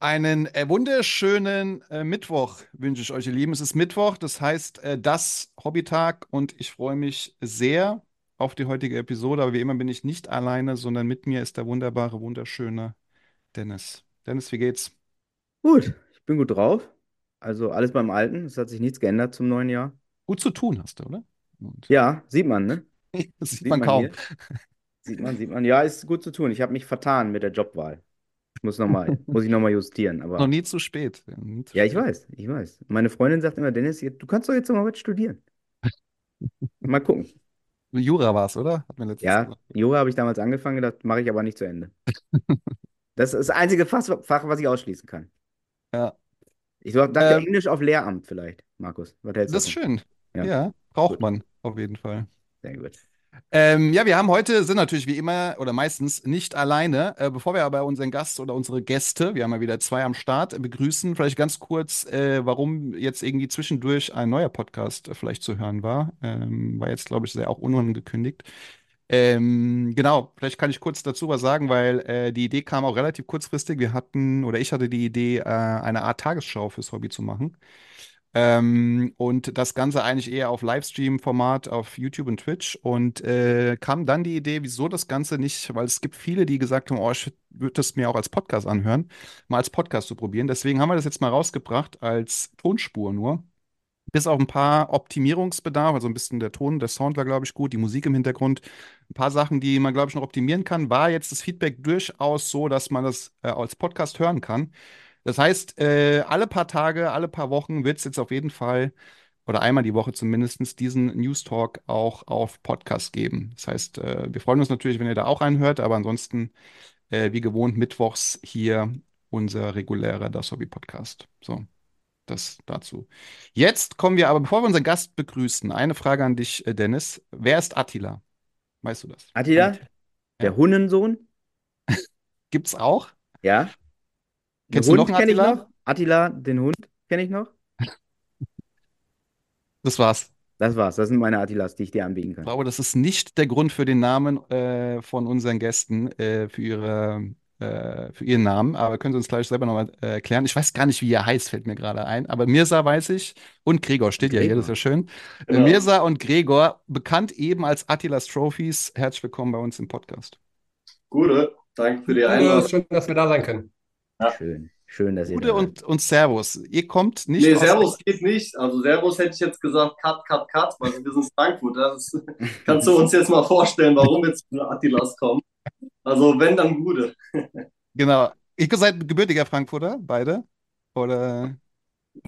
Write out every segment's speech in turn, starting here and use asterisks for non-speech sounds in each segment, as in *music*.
Einen äh, wunderschönen äh, Mittwoch wünsche ich euch, ihr Lieben. Es ist Mittwoch, das heißt äh, das Hobbytag und ich freue mich sehr auf die heutige Episode. Aber wie immer bin ich nicht alleine, sondern mit mir ist der wunderbare, wunderschöne Dennis. Dennis, wie geht's? Gut, ich bin gut drauf. Also alles beim Alten. Es hat sich nichts geändert zum neuen Jahr. Gut zu tun hast du, oder? Und Ja, sieht man, ne? das *laughs* sieht Sieht man man kaum. hier. Sieht man, sieht man. Ja, ist gut zu tun. Ich habe mich vertan mit der Jobwahl. Ich muss noch mal, muss ich nochmal justieren. Noch Aber nie zu spät. Ja, nie zu ja, ich spät. weiß, ich weiß. Meine Freundin sagt immer, Dennis, du kannst doch jetzt noch mal was studieren. *laughs* Mal gucken. Jura war es, oder? Ja, gesagt. Jura habe ich damals angefangen, das mache ich aber nicht zu Ende. *laughs* Das ist das einzige Fach, was ich ausschließen kann. Ja. Ich dachte Ähm, Englisch auf Lehramt vielleicht, Markus. Das ist schön. Ja, Ja, braucht gut. man auf jeden Fall. Sehr gut. Ähm, ja, wir haben heute, sind natürlich wie immer oder meistens nicht alleine. Äh, bevor wir aber unseren Gast oder unsere Gäste, wir haben ja wieder zwei am Start, begrüßen, vielleicht ganz kurz, äh, warum jetzt irgendwie zwischendurch ein neuer Podcast äh, vielleicht zu hören war. Ähm, war jetzt, glaube ich, sehr auch unangekündigt. Ähm, genau, vielleicht kann ich kurz dazu was sagen, weil äh, die Idee kam auch relativ kurzfristig. Wir hatten, oder ich hatte die Idee, äh, eine Art Tagesschau fürs Hobby zu machen. Ähm, und das Ganze eigentlich eher auf Livestream-Format auf YouTube und Twitch. Und äh, kam dann die Idee, wieso das Ganze nicht, weil es gibt viele, die gesagt haben, oh, ich würde das mir auch als Podcast anhören, mal als Podcast zu probieren. Deswegen haben wir das jetzt mal rausgebracht als Tonspur nur. Bis auf ein paar Optimierungsbedarf, also ein bisschen der Ton, der Sound war, glaube ich, gut, die Musik im Hintergrund, ein paar Sachen, die man, glaube ich, noch optimieren kann, war jetzt das Feedback durchaus so, dass man das äh, als Podcast hören kann. Das heißt, äh, alle paar Tage, alle paar Wochen wird es jetzt auf jeden Fall, oder einmal die Woche zumindest, diesen News Talk auch auf Podcast geben. Das heißt, äh, wir freuen uns natürlich, wenn ihr da auch reinhört, aber ansonsten, äh, wie gewohnt, mittwochs hier unser regulärer Das Hobby Podcast. So, das dazu. Jetzt kommen wir aber, bevor wir unseren Gast begrüßen, eine Frage an dich, äh, Dennis. Wer ist Attila? Weißt du das? Attila, der Ja. Hunnensohn, *laughs* Gibt's auch? ja. Den Kennst du noch Hund einen kenne ich Attila? noch. Attila, den Hund kenne ich noch. *laughs* Das war's. Das war's. Das sind meine Attilas, die ich dir anbieten Ich kann. glaube, das ist nicht der Grund für den Namen äh, von unseren Gästen, äh, für ihre, äh, für ihren Namen. Aber können Sie uns gleich selber nochmal äh, erklären? Ich weiß gar nicht, wie er heißt, fällt mir gerade ein. Aber Mirza weiß ich und Gregor steht ja hier, das ist ja schön. Genau. Mirza und Gregor, bekannt eben als Attilas Trophies. Herzlich willkommen bei uns im Podcast. Gute, danke für die Einladung. schön, dass wir da sein können. Ja. Schön. Schön, dass ihr Gute da seid. und, und Servus. Ihr kommt nicht Nee, aus Servus geht nicht. Also Servus hätte ich jetzt gesagt, Cut, Cut, Cut, weil wir sind Frankfurt. Das ist, *laughs* kannst du uns jetzt mal vorstellen, warum jetzt Attilas kommen? Also wenn, dann Gute. *laughs* Genau. Ihr seid gebürtiger Frankfurter, beide? Oder?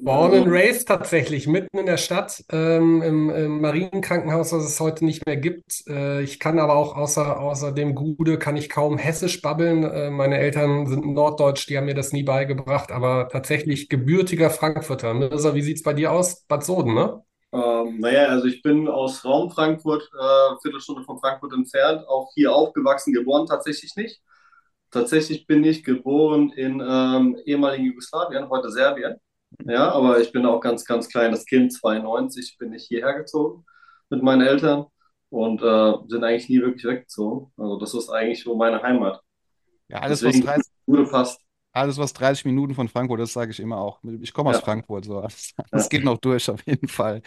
Born and raised tatsächlich, mitten in der Stadt, ähm, im, im Marienkrankenhaus, das es heute nicht mehr gibt. Äh, ich kann aber auch außer, außer dem Gude, kann ich kaum Hessisch babbeln. Äh, meine Eltern sind norddeutsch, die haben mir das nie beigebracht, aber tatsächlich gebürtiger Frankfurter. Mirza, wie sieht's bei dir aus? Bad Soden, ne? Ähm, naja, also ich bin aus Raum Frankfurt, äh, Viertelstunde von Frankfurt entfernt, auch hier aufgewachsen, geboren tatsächlich nicht. Tatsächlich bin ich geboren in ähm, ehemaligen Jugoslawien, heute Serbien. Ja, aber ich bin auch ganz, ganz kleines Kind, 92 bin ich hierher gezogen mit meinen Eltern und äh, sind eigentlich nie wirklich weggezogen. Also das ist eigentlich so meine Heimat. Ja, alles, was Deswegen 30, Gute passt. alles, was 30 Minuten von Frankfurt ist, sage ich immer auch. Ich komme aus Ja. Frankfurt, so. Das, das geht noch durch, auf jeden Fall.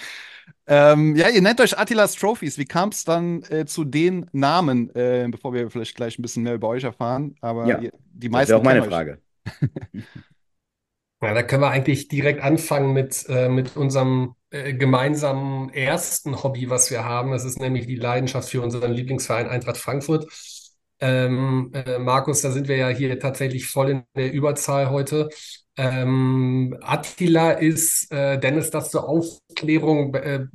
Ähm, ja, ihr nennt euch Attilas Trophies. Wie kam es dann äh, zu den Namen, äh, bevor wir vielleicht gleich ein bisschen mehr über euch erfahren? Aber Ja, ihr, die Das meisten wäre auch meine. Frage. *laughs* Ja, da können wir eigentlich direkt anfangen mit, äh, mit unserem äh, gemeinsamen ersten Hobby, was wir haben. Das ist nämlich die Leidenschaft für unseren Lieblingsverein Eintracht Frankfurt. Ähm, äh, Markus, da sind wir ja hier tatsächlich voll in der Überzahl heute. Ähm, Attila ist, äh, Dennis, das zur Aufklärung, äh,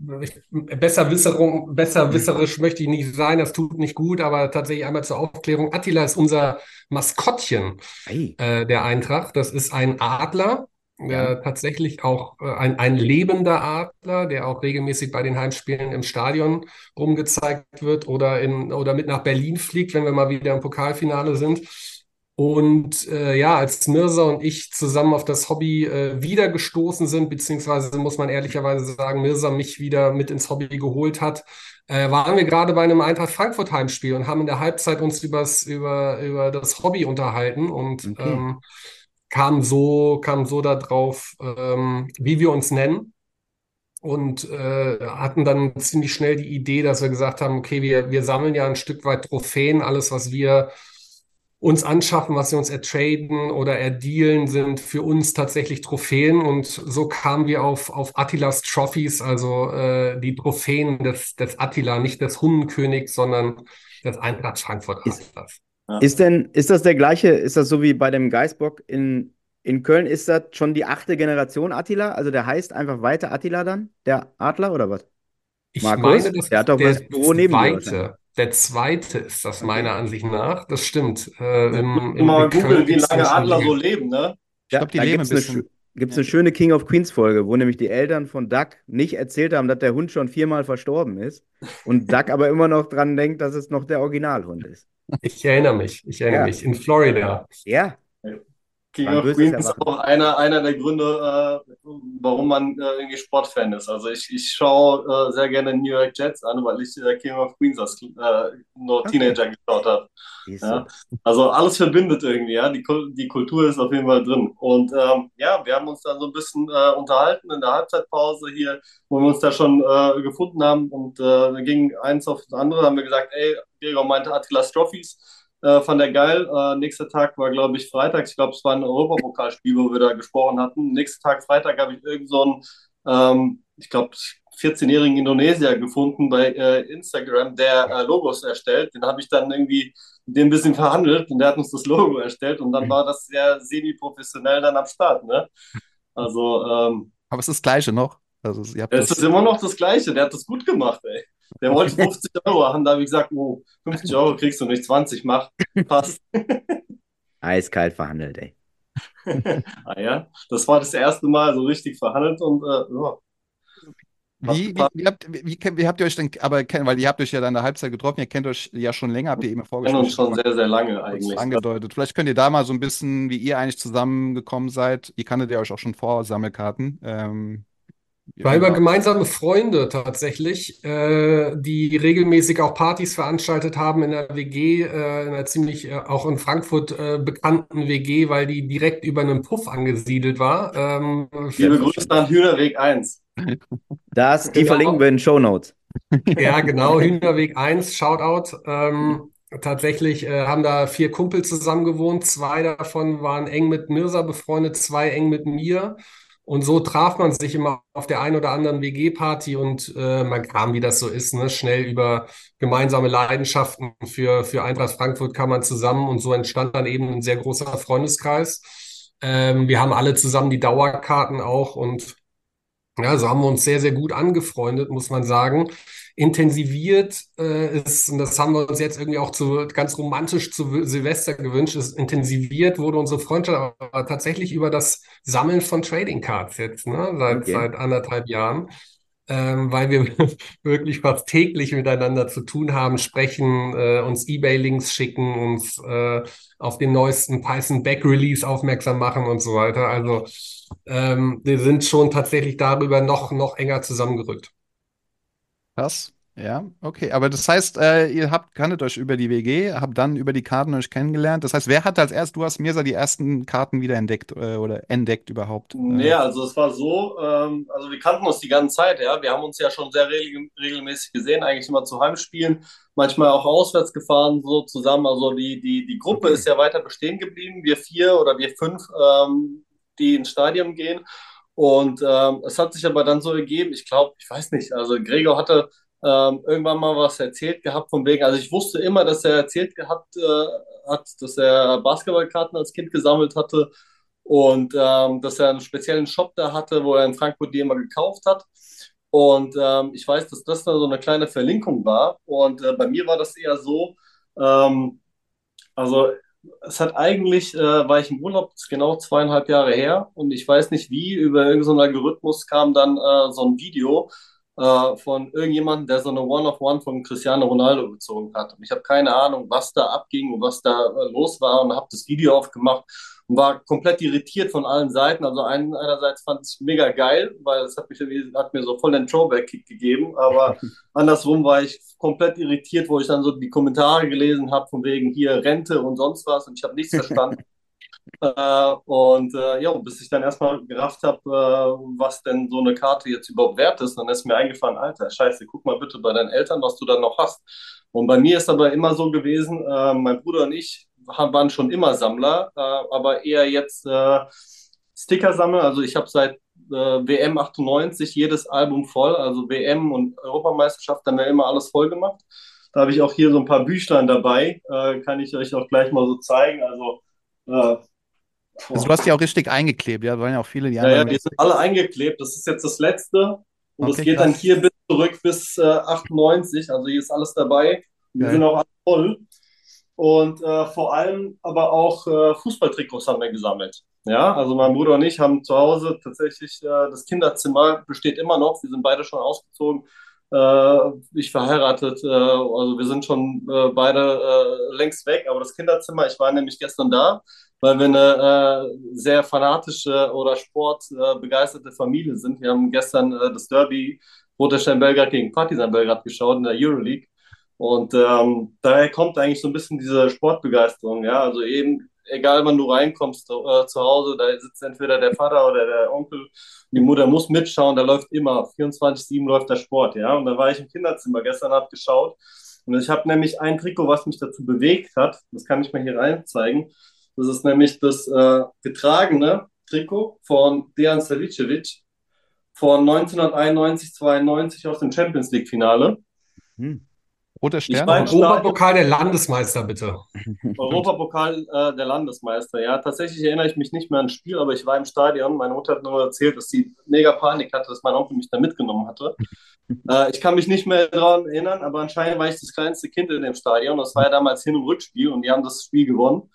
Besserwisserung, besserwisserisch möchte ich nicht sein, das tut nicht gut, aber tatsächlich einmal zur Aufklärung. Attila ist unser Maskottchen Ei. äh, der Eintracht. Das ist ein Adler, äh, tatsächlich auch äh, ein, ein lebender Adler, der auch regelmäßig bei den Heimspielen im Stadion rumgezeigt wird oder, in, oder mit nach Berlin fliegt, wenn wir mal wieder im Pokalfinale sind. Und äh, ja, als Mirza und ich zusammen auf das Hobby äh, wieder gestoßen sind, beziehungsweise muss man ehrlicherweise sagen, Mirza mich wieder mit ins Hobby geholt hat, äh, waren wir gerade bei einem Eintracht Frankfurt Heimspiel und haben in der Halbzeit uns übers, über, über das Hobby unterhalten und Okay. ähm, kam so, kam so darauf, ähm, wie wir uns nennen. Und äh, hatten dann ziemlich schnell die Idee, dass wir gesagt haben, okay, wir, wir sammeln ja ein Stück weit Trophäen, alles, was wir uns anschaffen, was wir uns ertraden oder erdealen, sind für uns tatsächlich Trophäen. Und so kamen wir auf, auf Attilas Trophies, also äh, die Trophäen des, des Attila, nicht des Hundenkönigs, sondern des Eintracht Frankfurt Ist- Atlas. Ist denn, ist das der gleiche, ist das so wie bei dem Geißbock in, in Köln, ist das schon die achte Generation Attila? Also der heißt einfach weiter Attila dann, der Adler oder was? Ich Markus? meine, das Der hat doch das Büro neben zweite. Der zweite ist das Okay. meiner Ansicht nach. Das stimmt. Äh, im, im, mal googeln, wie lange Adler so leben, ne? Ich glaube, die da leben gibt's ein eine, bisschen. gibt's Ja. eine schöne King of Queens Folge, wo nämlich die Eltern von Duck nicht erzählt haben, dass der Hund schon viermal verstorben ist und *laughs* Duck aber immer noch dran denkt, dass es noch der Originalhund ist. Ich erinnere mich, ich erinnere Ja. mich. In Florida. Ja, King War of Queens ist auch einer, einer der Gründe, äh, warum man äh, irgendwie Sportfan ist. Also ich, ich schaue äh, sehr gerne New York Jets an, weil ich äh, King of Queens als äh, nur Okay. Teenager geschaut habe. Ja. Also alles verbindet irgendwie, ja. Die, die Kultur ist auf jeden Fall drin. Und ähm, ja, wir haben uns dann so ein bisschen äh, unterhalten in der Halbzeitpause hier, wo wir uns da schon äh, gefunden haben. Und äh, dann ging eins auf das andere, haben wir gesagt, ey, Gregor meinte Attilas Trophies. Äh, fand er geil. Äh, nächster Tag war, glaube ich, Freitag. Ich glaube, es war ein Europapokalspiel, wo wir da gesprochen hatten. Nächsten Tag, Freitag, habe ich irgend so einen, ähm, ich glaube, 14-jährigen Indonesier gefunden bei äh, Instagram, der äh, Logos erstellt. Den habe ich dann irgendwie mit dem ein bisschen verhandelt und der hat uns das Logo erstellt und dann war das sehr semi-professionell dann am Start. Ne? Also, ähm, Aber es ist das Gleiche noch. Also, ihr habt es das. ist immer noch das Gleiche. Der hat das gut gemacht, ey. Der wollte *laughs* 50 Euro haben, da habe ich gesagt, oh, 50 Euro kriegst du nicht, 20 mach. Passt. *laughs* Eiskalt verhandelt, ey. *laughs* Ah ja, das war das erste Mal so richtig verhandelt und äh, ja. Wie, wie, wie, habt, wie, wie, wie habt ihr euch denn, aber kennen, weil ihr habt euch ja dann in der Halbzeit getroffen, ihr kennt euch ja schon länger, habt ihr eben im kennen uns schon sehr, sehr lange eigentlich. angedeutet. Vielleicht könnt ihr da mal so ein bisschen, wie ihr eigentlich zusammengekommen seid. Ihr kanntet ja euch auch schon vor Sammelkarten. Ähm, War wie über war- gemeinsame Freunde tatsächlich, äh, die regelmäßig auch Partys veranstaltet haben in der WG, äh, in einer ziemlich äh, auch in Frankfurt äh, bekannten WG, weil die direkt über einem Puff angesiedelt war. Ähm, Liebe Grüße an Hühnerweg 1. Das, die Genau. verlinken wir in den Show Notes. Ja, genau, Hühnerweg 1, Shoutout. Ähm, tatsächlich äh, haben da vier Kumpel zusammen gewohnt. Zwei davon waren eng mit Mirza befreundet, zwei eng mit mir. Und so traf man sich immer auf der einen oder anderen WG-Party und äh, man kam, wie das so ist, ne, schnell über gemeinsame Leidenschaften für, für Eintracht Frankfurt kam man zusammen und so entstand dann eben ein sehr großer Freundeskreis. Ähm, wir haben alle zusammen die Dauerkarten auch und ja, so haben wir uns sehr, sehr gut angefreundet, muss man sagen. Intensiviert äh, ist, und das haben wir uns jetzt irgendwie auch zu, ganz romantisch zu Silvester gewünscht, ist intensiviert wurde unsere Freundschaft aber tatsächlich über das Sammeln von Trading Cards jetzt, ne, seit, Okay. seit anderthalb Jahren. Ähm, weil wir *laughs* wirklich fast täglich miteinander zu tun haben, sprechen, äh, uns eBay-Links schicken, uns äh, auf den neuesten Python Back Release aufmerksam machen und so weiter. Also ähm, wir sind schon tatsächlich darüber noch, noch enger zusammengerückt. Krass. Ja, okay. Aber das heißt, äh, ihr habt, kanntet euch über die WG, habt dann über die Karten euch kennengelernt. Das heißt, wer hat als erst, du hast Mirza die ersten Karten wieder entdeckt äh, oder entdeckt überhaupt? Nee, Äh, also es war so, ähm, also wir kannten uns die ganze Zeit, ja. Wir haben uns ja schon sehr regel regelmäßig gesehen, eigentlich immer zu Heimspielen, manchmal auch auswärts gefahren, so zusammen. Also die, die, die Gruppe ist ja weiter bestehen geblieben, wir vier oder wir fünf, ähm, die ins Stadion gehen. Und ähm, es hat sich aber dann so ergeben, ich glaube, ich weiß nicht, also Gregor hatte ähm, irgendwann mal was erzählt gehabt von wegen, also ich wusste immer, dass er erzählt gehabt äh, hat, dass er Basketballkarten als Kind gesammelt hatte und ähm, dass er einen speziellen Shop da hatte, wo er in Frankfurt die immer gekauft hat. Und ähm, ich weiß, dass das dann so eine kleine Verlinkung war. Und äh, bei mir war das eher so, ähm, also es hat eigentlich, äh, war ich im Urlaub, genau zweieinhalb Jahre her und ich weiß nicht wie, über irgendeinen Algorithmus kam dann äh, so ein Video äh, von irgendjemandem, der so eine One-of-One von Cristiano Ronaldo gezogen hat. Und ich habe keine Ahnung, was da abging und was da äh, los war und habe das Video aufgemacht und war komplett irritiert von allen Seiten. Also ein, einerseits fand ich mega geil, weil es hat, mich, hat mir so voll den Throwback-Kick gegeben, aber *laughs* andersrum war ich komplett irritiert, wo ich dann so die Kommentare gelesen habe, von wegen hier Rente und sonst was und ich habe nichts verstanden. *laughs* Äh, und äh, ja, bis ich dann erstmal gerafft habe, äh, was denn so eine Karte jetzt überhaupt wert ist, dann ist mir eingefallen, Alter, scheiße, guck mal bitte bei deinen Eltern, was du dann noch hast. Und bei mir ist aber immer so gewesen, äh, mein Bruder und ich waren schon immer Sammler, äh, aber eher jetzt äh, Sticker sammeln. Also ich habe seit WM 98 jedes Album voll, also WM und Europameisterschaft haben wir immer alles voll gemacht. Da habe ich auch hier so ein paar Büchlein dabei, kann ich euch auch gleich mal so zeigen. Also also du hast die auch richtig eingeklebt, ja, da waren ja auch viele, die Ja, ja, die sind alle eingeklebt. Das ist jetzt das letzte. Und okay, das geht krass. dann hier bis zurück bis äh, 98. Also hier ist alles dabei. Die sind auch alle voll. Und äh, vor allem aber auch äh, Fußballtrikots haben wir gesammelt. Ja, also mein Bruder und ich haben zu Hause tatsächlich äh, das Kinderzimmer besteht immer noch. Wir sind beide schon ausgezogen. Äh, ich verheiratet, äh, also wir sind schon äh, beide längst weg. Aber das Kinderzimmer, ich war nämlich gestern da, weil wir eine sehr fanatische oder sportbegeisterte Familie sind. Wir haben gestern das Derby Roter Stern Belgrad gegen Partizan Belgrad geschaut in der Euroleague. Und ähm, daher kommt eigentlich so ein bisschen diese Sportbegeisterung, ja. Also eben, egal wann du reinkommst äh, zu Hause, da sitzt entweder der Vater oder der Onkel, die Mutter muss mitschauen, da läuft immer, 24-7 läuft der Sport, ja. Und da war ich im Kinderzimmer gestern, habe geschaut. Und ich habe nämlich ein Trikot, was mich dazu bewegt hat, das kann ich mal hier rein zeigen. Das ist nämlich das äh, getragene Trikot von Dejan Savicevic von 1991-92 aus dem Champions League-Finale. Hm. Roter Stern? Europapokal der Landesmeister, bitte. Europapokal äh, der Landesmeister, ja. Tatsächlich erinnere ich mich nicht mehr an das Spiel, aber ich war im Stadion. Meine Mutter hat nur erzählt, dass sie mega Panik hatte, dass mein Onkel mich da mitgenommen hatte. *laughs* äh, ich kann mich nicht mehr daran erinnern, aber anscheinend war ich das kleinste Kind in dem Stadion. Das war ja damals Hin- und Rückspiel und die haben das Spiel gewonnen.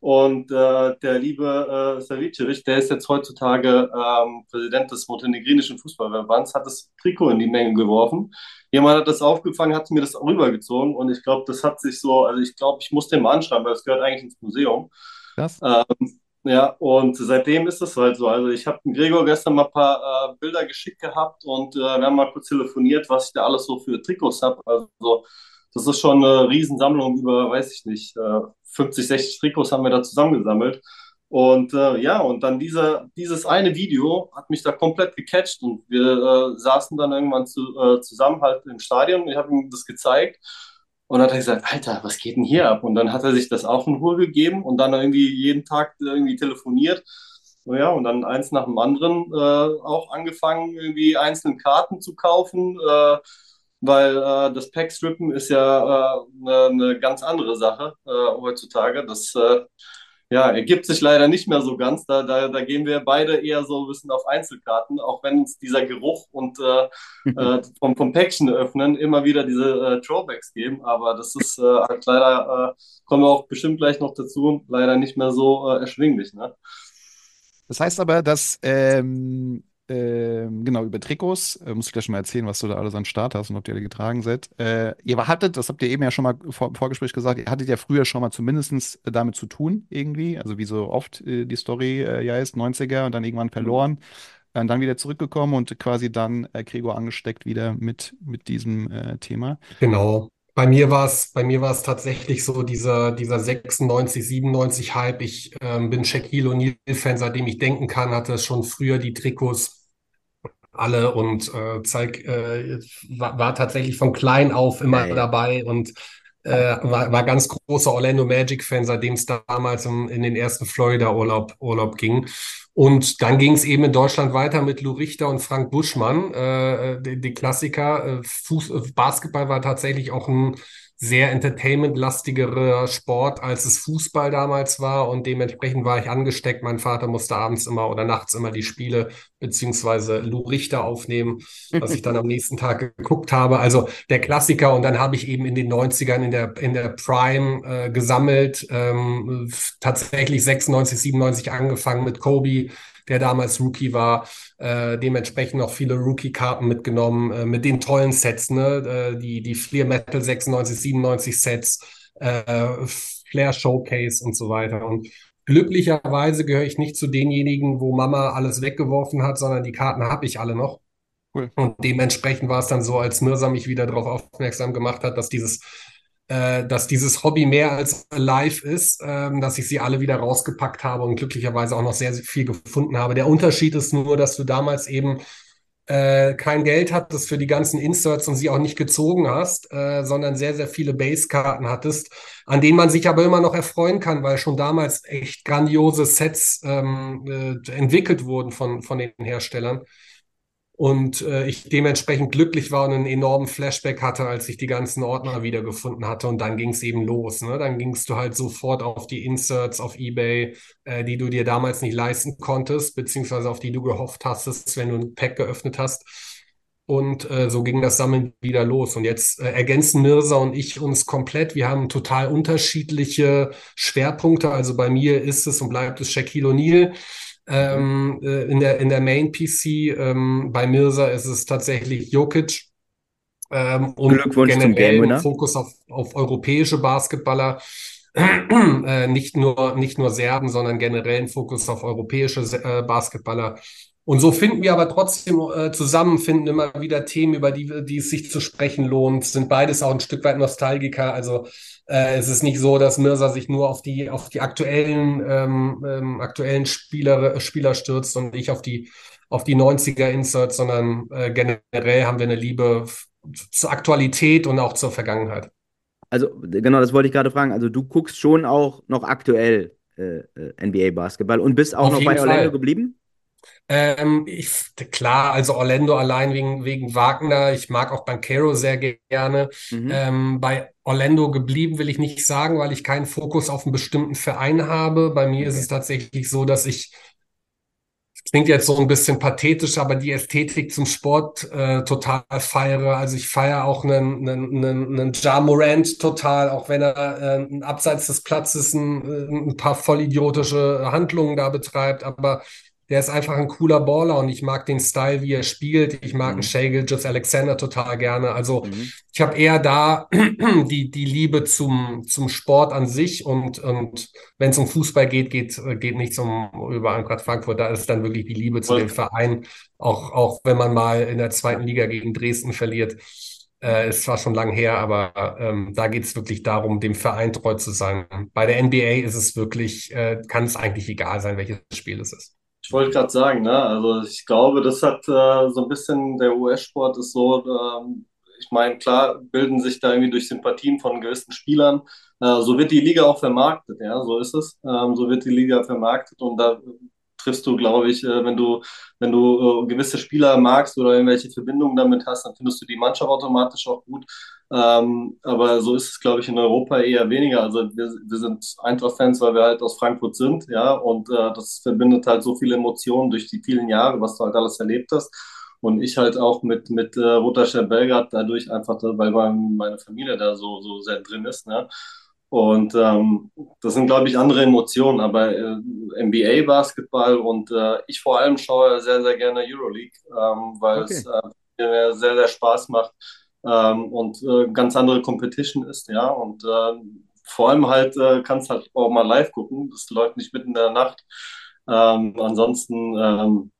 Und äh, der liebe äh, Savicevic, der ist jetzt heutzutage ähm, Präsident des montenegrinischen Fußballverbands, hat das Trikot in die Menge geworfen. Jemand hat das aufgefangen, hat mir das rübergezogen und ich glaube, das hat sich so, also ich glaube, ich muss den mal anschreiben, weil es gehört eigentlich ins Museum. Das? Ähm, ja, und seitdem ist es halt so. Also ich habe Gregor gestern mal ein paar äh, Bilder geschickt gehabt und äh, wir haben mal kurz telefoniert, was ich da alles so für Trikots habe. Also das ist schon eine Riesensammlung über, weiß ich nicht, äh, 50, 60 Trikots haben wir da zusammengesammelt. Und äh, ja, und dann dieser, dieses eine Video hat mich da komplett gecatcht und wir äh, saßen dann irgendwann zu, äh, zusammen halt im Stadion. Ich habe ihm das gezeigt und dann hat er gesagt, Alter, was geht denn hier ab? Und dann hat er sich das auch in Ruhe gegeben und dann irgendwie jeden Tag irgendwie telefoniert. Ja, und dann eins nach dem anderen äh, auch angefangen, irgendwie einzelne Karten zu kaufen. Weil äh, das Packstrippen ist ja äh, eine, ne ganz andere Sache äh, heutzutage. Das äh, ja, ergibt sich leider nicht mehr so ganz. Da, da, da gehen wir beide eher so ein bisschen auf Einzelkarten, auch wenn uns dieser Geruch und äh, *laughs* äh, vom, vom Päckchen öffnen immer wieder diese Throwbacks geben. Aber das ist halt leider, kommen wir auch bestimmt gleich noch dazu, leider nicht mehr so erschwinglich. Ne? Das heißt aber, dass ähm, ähm, genau, über Trikots. Äh, muss ich gleich mal erzählen, was du da alles an Start hast und ob die alle getragen seid. Äh, ihr hattet, das habt ihr eben ja schon mal vor, im Vorgespräch gesagt, ihr hattet ja früher schon mal zumindest damit zu tun, irgendwie. Also wie so oft äh, die Story äh, ja ist, 90er und dann irgendwann verloren. Und dann wieder zurückgekommen und quasi dann äh, Gregor angesteckt wieder mit, mit diesem äh, Thema. Genau. Bei mir war es, bei mir war es tatsächlich so dieser, dieser 96, 97 Hype. Ich ähm, bin Shaquille O'Neal-Fan, seitdem ich denken kann, hatte schon früher die Trikots alle und äh, zeig, äh, war, war, tatsächlich von klein auf immer ja, dabei und äh, war, war ganz großer Orlando Magic-Fan, seitdem es damals in, in, den ersten Florida-Urlaub Urlaub ging. Und dann ging es eben in Deutschland weiter mit Lou Richter und Frank Buschmann, äh, die, die, Klassiker. Äh, Fuß, Basketball war tatsächlich auch ein sehr entertainment-lastigere Sport, als es Fußball damals war. Und dementsprechend war ich angesteckt. Mein Vater musste abends immer oder nachts immer die Spiele beziehungsweise Lou Richter aufnehmen, was ich dann am *laughs* nächsten Tag geguckt habe. Also der Klassiker. Und dann habe ich eben in den 90ern in der, in der Prime äh, gesammelt. Ähm, tatsächlich 96, 97 angefangen mit Kobe der damals Rookie war. Äh, dementsprechend auch viele Rookie-Karten mitgenommen äh, mit den tollen Sets, ne? Äh, die, die Fleer Metal 96, 97 Sets, äh, Flair Showcase und so weiter. Und glücklicherweise gehöre ich nicht zu denjenigen, wo Mama alles weggeworfen hat, sondern die Karten habe ich alle noch. Cool. Und dementsprechend war es dann so, als Mirsa mich wieder darauf aufmerksam gemacht hat, dass dieses äh, dass dieses Hobby mehr als live ist, ähm, dass ich sie alle wieder rausgepackt habe und glücklicherweise auch noch sehr, sehr viel gefunden habe. Der Unterschied ist nur, dass du damals eben äh, kein Geld hattest für die ganzen Inserts und sie auch nicht gezogen hast, äh, sondern sehr, sehr viele Basekarten hattest, an denen man sich aber immer noch erfreuen kann, weil schon damals echt grandiose Sets ähm, äh, entwickelt wurden von, von den Herstellern und äh, ich dementsprechend glücklich war und einen enormen Flashback hatte, als ich die ganzen Ordner wiedergefunden hatte. Und dann ging es eben los. Ne? Dann gingst du halt sofort auf die Inserts auf eBay, äh, die du dir damals nicht leisten konntest, beziehungsweise auf die du gehofft hast, wenn du ein Pack geöffnet hast. Und äh, so ging das Sammeln wieder los. Und jetzt äh, ergänzen Mirza und ich uns komplett. Wir haben total unterschiedliche Schwerpunkte. Also bei mir ist es und bleibt es Shaquille O'Neal ähm, äh, in, der, in der Main PC. Ähm, bei Mirza ist es tatsächlich Jokic. Ähm, und Glückwunsch generell zum Game Winner. Fokus auf, auf europäische Basketballer. *clears throat* äh, nicht nur, nicht nur Serben, sondern generell ein Fokus auf europäische äh, Basketballer. Und so finden wir aber trotzdem äh, zusammen, finden immer wieder Themen, über die, die es sich zu sprechen lohnt, sind beides auch ein Stück weit Nostalgiker. Also äh, es ist nicht so, dass Mirza sich nur auf die, auf die aktuellen, ähm, ähm, aktuellen Spieler, Spieler stürzt und ich auf die, auf die 90er Inserts, sondern äh, generell haben wir eine Liebe zur Aktualität und auch zur Vergangenheit. Also, genau, das wollte ich gerade fragen. Also, du guckst schon auch noch aktuell äh, äh NBA-Basketball und bist auch Auf noch bei Orlando Fall. geblieben? Ähm, ich, klar, also Orlando allein wegen, wegen Wagner. Ich mag auch Banchero sehr gerne. Mhm. Ähm, bei Orlando geblieben will ich nicht sagen, weil ich keinen Fokus auf einen bestimmten Verein habe. Bei mir ist Okay. es tatsächlich so, dass ich, klingt jetzt so ein bisschen pathetisch, aber die Ästhetik zum Sport äh, total feiere. Also ich feiere auch einen, einen, einen, einen Ja Morant total, auch wenn er äh, abseits des Platzes ein, ein paar vollidiotische Handlungen da betreibt, aber der ist einfach ein cooler Baller und ich mag den Style, wie er spielt. Ich mag Mhm. einen Shai Gilgeous Alexander total gerne. Also Mhm. ich habe eher da *clears throat* die, die Liebe zum, zum Sport an sich und, und wenn es um Fußball geht, geht, geht nichts um über Eintracht Frankfurt. Da ist dann wirklich die Liebe zu Voll. dem Verein, auch, auch wenn man mal in der zweiten Liga gegen Dresden verliert. Äh, ist zwar schon lang her, aber ähm, da geht es wirklich darum, dem Verein treu zu sein. Bei der NBA ist es wirklich, äh, kann es eigentlich egal sein, welches Spiel es ist. Ich wollte gerade sagen, ne, also ich glaube, das hat äh, so ein bisschen, der US-Sport ist so, ähm, ich meine, klar, bilden sich da irgendwie durch Sympathien von gewissen Spielern. Äh, so wird die Liga auch vermarktet, ja, so ist es. Ähm, so wird die Liga vermarktet und da triffst du, glaube ich, äh, wenn du, wenn du äh, gewisse Spieler magst oder irgendwelche Verbindungen damit hast, dann findest du die Mannschaft automatisch auch gut. Ähm, aber so ist es, glaube ich, in Europa eher weniger. Also wir, wir sind Eintracht-Fans, weil wir halt aus Frankfurt sind, ja, und äh, das verbindet halt so viele Emotionen durch die vielen Jahre, was du halt alles erlebt hast. Und ich halt auch mit, mit äh, Roter Belgrad dadurch einfach, weil mein, meine Familie da so, so sehr drin ist, ne? Und ähm, das sind, glaube ich, andere Emotionen. Aber äh, NBA-Basketball und äh, ich vor allem schaue sehr, sehr gerne Euroleague, ähm, weil Okay. es äh, mir sehr, sehr Spaß macht ähm, und äh, ganz andere Competition ist, ja. Und äh, vor allem halt äh, kannst halt auch mal live gucken. Das läuft nicht mitten in der Nacht. Ähm, ansonsten, ähm,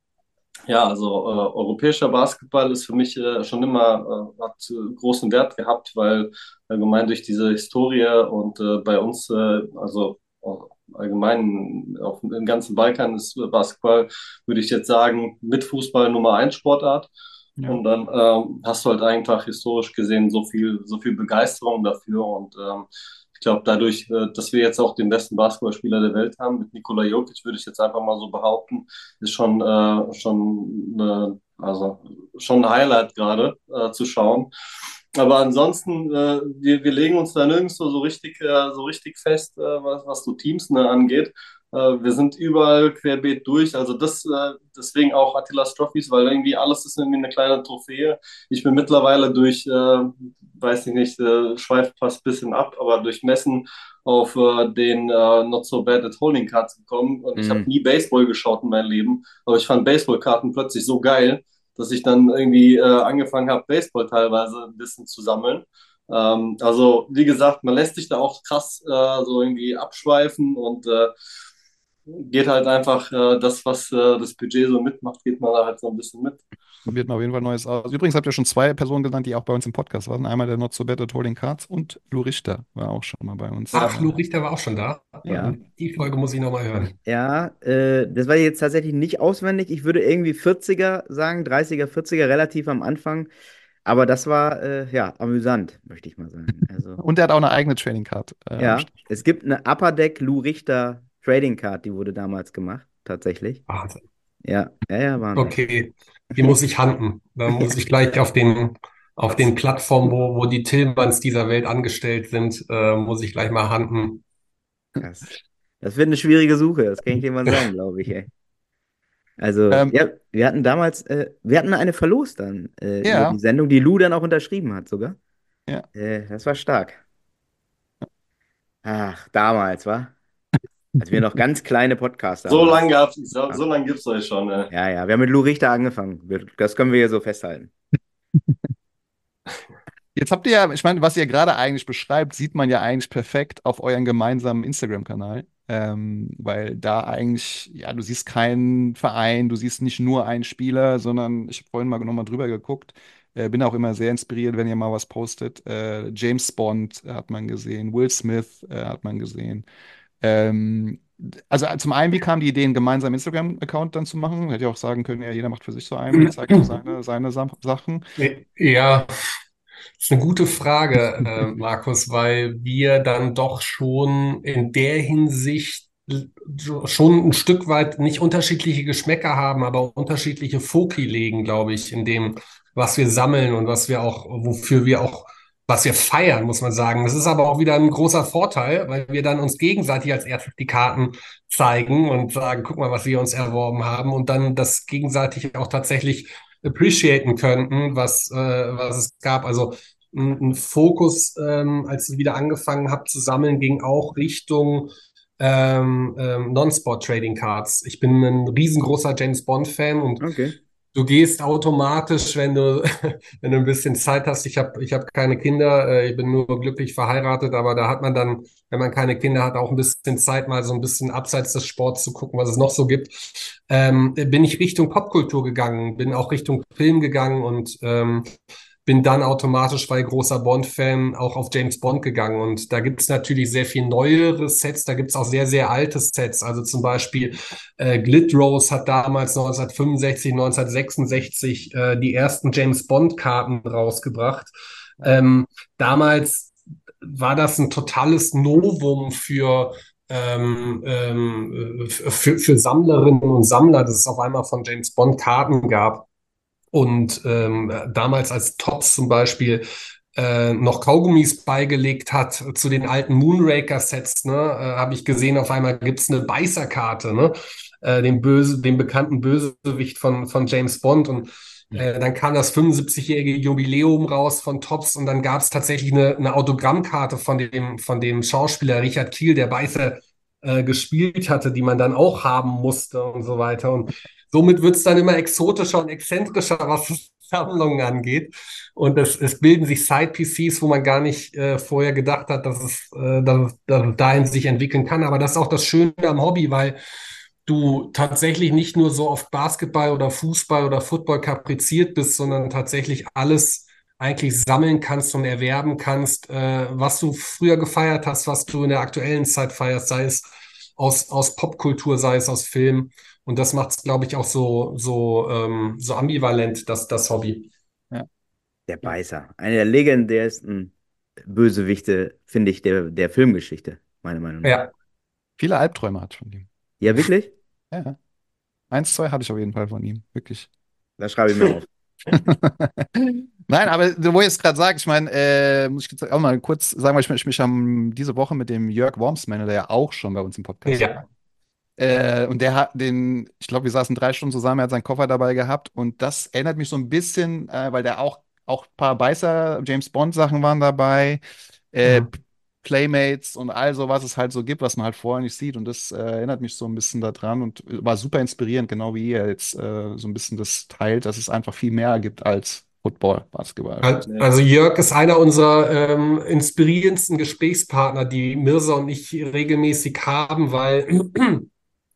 ja, also äh, europäischer Basketball ist für mich äh, schon immer äh, hat großen Wert gehabt, weil allgemein durch diese Historie und äh, bei uns, äh, also allgemein auf dem ganzen Balkan ist Basketball, würde ich jetzt sagen, mit Fußball Nummer eins Sportart. Ja. Und dann ähm, hast du halt einfach historisch gesehen so viel, so viel Begeisterung dafür. Und ähm, ich glaube, dadurch, äh, dass wir jetzt auch den besten Basketballspieler der Welt haben, mit Nikola Jokic, würde ich jetzt einfach mal so behaupten, ist schon, äh, schon, eine, also schon ein Highlight gerade äh, zu schauen. Aber ansonsten, äh, wir, wir legen uns da nirgendwo so richtig, äh, so richtig fest, äh, was, was so Teams ne, angeht. Äh, wir sind überall querbeet durch. Also das, äh, deswegen auch Attila's Trophies, weil irgendwie alles ist irgendwie eine kleine Trophäe. Ich bin mittlerweile durch, äh, weiß ich nicht, äh, schweift fast ein bisschen ab, aber durch Messen auf äh, den äh, Not So Bad at Holding Cards gekommen. Und ich Mhm. habe nie Baseball geschaut in meinem Leben, aber ich fand Baseballkarten plötzlich so geil, dass ich dann irgendwie äh, angefangen habe, Baseball teilweise ein bisschen zu sammeln. Ähm, also, wie gesagt, man lässt sich da auch krass äh, so irgendwie abschweifen und äh, geht halt einfach äh, das, was äh, das Budget so mitmacht, geht man da halt so ein bisschen mit. Probiert mal auf jeden Fall Neues aus. Übrigens habt ihr schon zwei Personen genannt, die auch bei uns im Podcast waren. Einmal der Not So Bad at Holding Cards und Lou Richter war auch schon mal bei uns. Ach, Lou Richter war auch schon da. Ja. Die Folge muss ich nochmal hören. Ja, äh, das war jetzt tatsächlich nicht auswendig. Ich würde irgendwie 40er sagen, 30er, 40er, relativ am Anfang. Aber das war, äh, ja, amüsant, möchte ich mal sagen. Also, *laughs* Und er hat auch eine eigene Trading Card. Äh, ja, es gibt eine Upper Deck Lou Richter Trading Card, die wurde damals gemacht, tatsächlich. Wahnsinn. Ja, ja, ja, Wahnsinn. Okay, die muss ich handen. Da muss ich gleich auf den, auf den Plattformen, wo, wo die Tillmanns dieser Welt angestellt sind, äh, muss ich gleich mal handen. Krass. Das wird eine schwierige Suche, das kann ich dir mal *laughs* sagen, glaube ich, ey. Also, Ähm, ja, wir hatten damals, äh, wir hatten eine verlost dann, äh, über Ja. die Sendung, die Lou dann auch unterschrieben hat sogar. Ja. Äh, das war stark. Ach, damals, wa? Als wir noch ganz kleine Podcaster So lange gab's, so, so lange gibt's euch schon. Äh. Ja, ja, wir haben mit Lou Richter angefangen. Das können wir hier so festhalten. *laughs* Jetzt habt ihr ja, ich meine, was ihr gerade eigentlich beschreibt, sieht man ja eigentlich perfekt auf euren gemeinsamen Instagram-Kanal. Ähm, weil da eigentlich, ja, du siehst keinen Verein, du siehst nicht nur einen Spieler, sondern ich habe vorhin mal nochmal drüber geguckt. Äh, bin auch immer sehr inspiriert, wenn ihr mal was postet. Äh, James Bond äh, hat man gesehen, Will Smith äh, hat man gesehen. Ähm, also äh, zum einen, wie kam die Idee, einen gemeinsamen Instagram-Account dann zu machen? Hätte ja auch sagen können, ja, jeder macht für sich so einen und zeigt so seine, seine Sa Sachen. Ja, das ist eine gute Frage, äh, Markus, weil wir dann doch schon in der Hinsicht schon ein Stück weit nicht unterschiedliche Geschmäcker haben, aber unterschiedliche Foki legen, glaube ich, in dem, was wir sammeln und was wir auch, wofür wir auch, was wir feiern, muss man sagen. Das ist aber auch wieder ein großer Vorteil, weil wir dann uns gegenseitig als erstes die Karten zeigen und sagen, guck mal, was wir uns erworben haben und dann das gegenseitig auch tatsächlich appreciaten könnten, was, äh, was es gab. Also ein, Fokus, ähm, als ich wieder angefangen habe zu sammeln, ging auch Richtung ähm, ähm, Non-Sport Trading Cards. Ich bin ein riesengroßer James Bond-Fan und Okay. Du gehst automatisch, wenn du, *laughs* wenn du ein bisschen Zeit hast. Ich habe ich hab keine Kinder, äh, ich bin nur glücklich verheiratet, aber da hat man dann, wenn man keine Kinder hat, auch ein bisschen Zeit, mal so ein bisschen abseits des Sports zu gucken, was es noch so gibt. Ähm, bin ich Richtung Popkultur gegangen, bin auch Richtung Film gegangen und ähm, bin dann automatisch, weil großer Bond-Fan, auch auf James Bond gegangen. Und da gibt es natürlich sehr viel neuere Sets, da gibt es auch sehr, sehr alte Sets. Also zum Beispiel äh, Glidrose hat damals 1965, 1966 äh, die ersten James Bond-Karten rausgebracht. Ähm, damals war das ein totales Novum für ähm, ähm, für, für Sammlerinnen und Sammler, dass es auf einmal von James Bond Karten gab. Und ähm, damals als Tops zum Beispiel äh, noch Kaugummis beigelegt hat zu den alten Moonraker-Sets, ne, äh, habe ich gesehen, auf einmal gibt's eine Beißerkarte, ne, äh, den böse, den bekannten Bösewicht von, von James Bond. Und äh, dann kam das 75-jährige Jubiläum raus von Tops und dann gab's tatsächlich eine, eine Autogrammkarte von dem, von dem Schauspieler Richard Kiel, der Beißer äh, gespielt hatte, die man dann auch haben musste und so weiter. Und somit wird's dann immer exotischer und exzentrischer, was Sammlungen angeht. Und es, es bilden sich Side-PCs, wo man gar nicht äh, vorher gedacht hat, dass es, äh, dass, es- dass es dahin sich entwickeln kann. Aber das ist auch das Schöne am Hobby, weil du tatsächlich nicht nur so oft Basketball oder Fußball oder Football kapriziert bist, sondern tatsächlich alles eigentlich sammeln kannst und erwerben kannst, äh, was du früher gefeiert hast, was du in der aktuellen Zeit feierst, sei es aus, aus Popkultur, sei es aus Film. Und das macht es, glaube ich, auch so, so, ähm, so ambivalent, das, das Hobby. Der Beißer. Einer der legendärsten Bösewichte, finde ich, der, der Filmgeschichte, meiner Meinung nach. Ja, Viele Albträume hat von ihm. Ja, wirklich? *laughs* Ja. Eins, zwei habe ich auf jeden Fall von ihm. Wirklich. Das schreibe ich mir auf. *laughs* Nein, aber wo ich es gerade sage, ich meine, äh, muss ich jetzt auch mal kurz sagen, weil ich mich, mich haben diese Woche mit dem Jörg Wormsmann, der ja auch schon bei uns im Podcast Ja. war. Äh, und der hat den, ich glaube, wir saßen drei Stunden zusammen, er hat seinen Koffer dabei gehabt und das erinnert mich so ein bisschen, äh, weil der auch, auch ein paar Beißer, James Bond Sachen waren dabei, äh, Mhm. Playmates und all so, was es halt so gibt, was man halt vorher nicht sieht und das äh, erinnert mich so ein bisschen daran und war super inspirierend, genau wie ihr jetzt äh, so ein bisschen das teilt, dass es einfach viel mehr gibt als Football, Basketball. Al- Also Jörg ist einer unserer ähm, inspirierendsten Gesprächspartner, die Mirza und ich regelmäßig haben, weil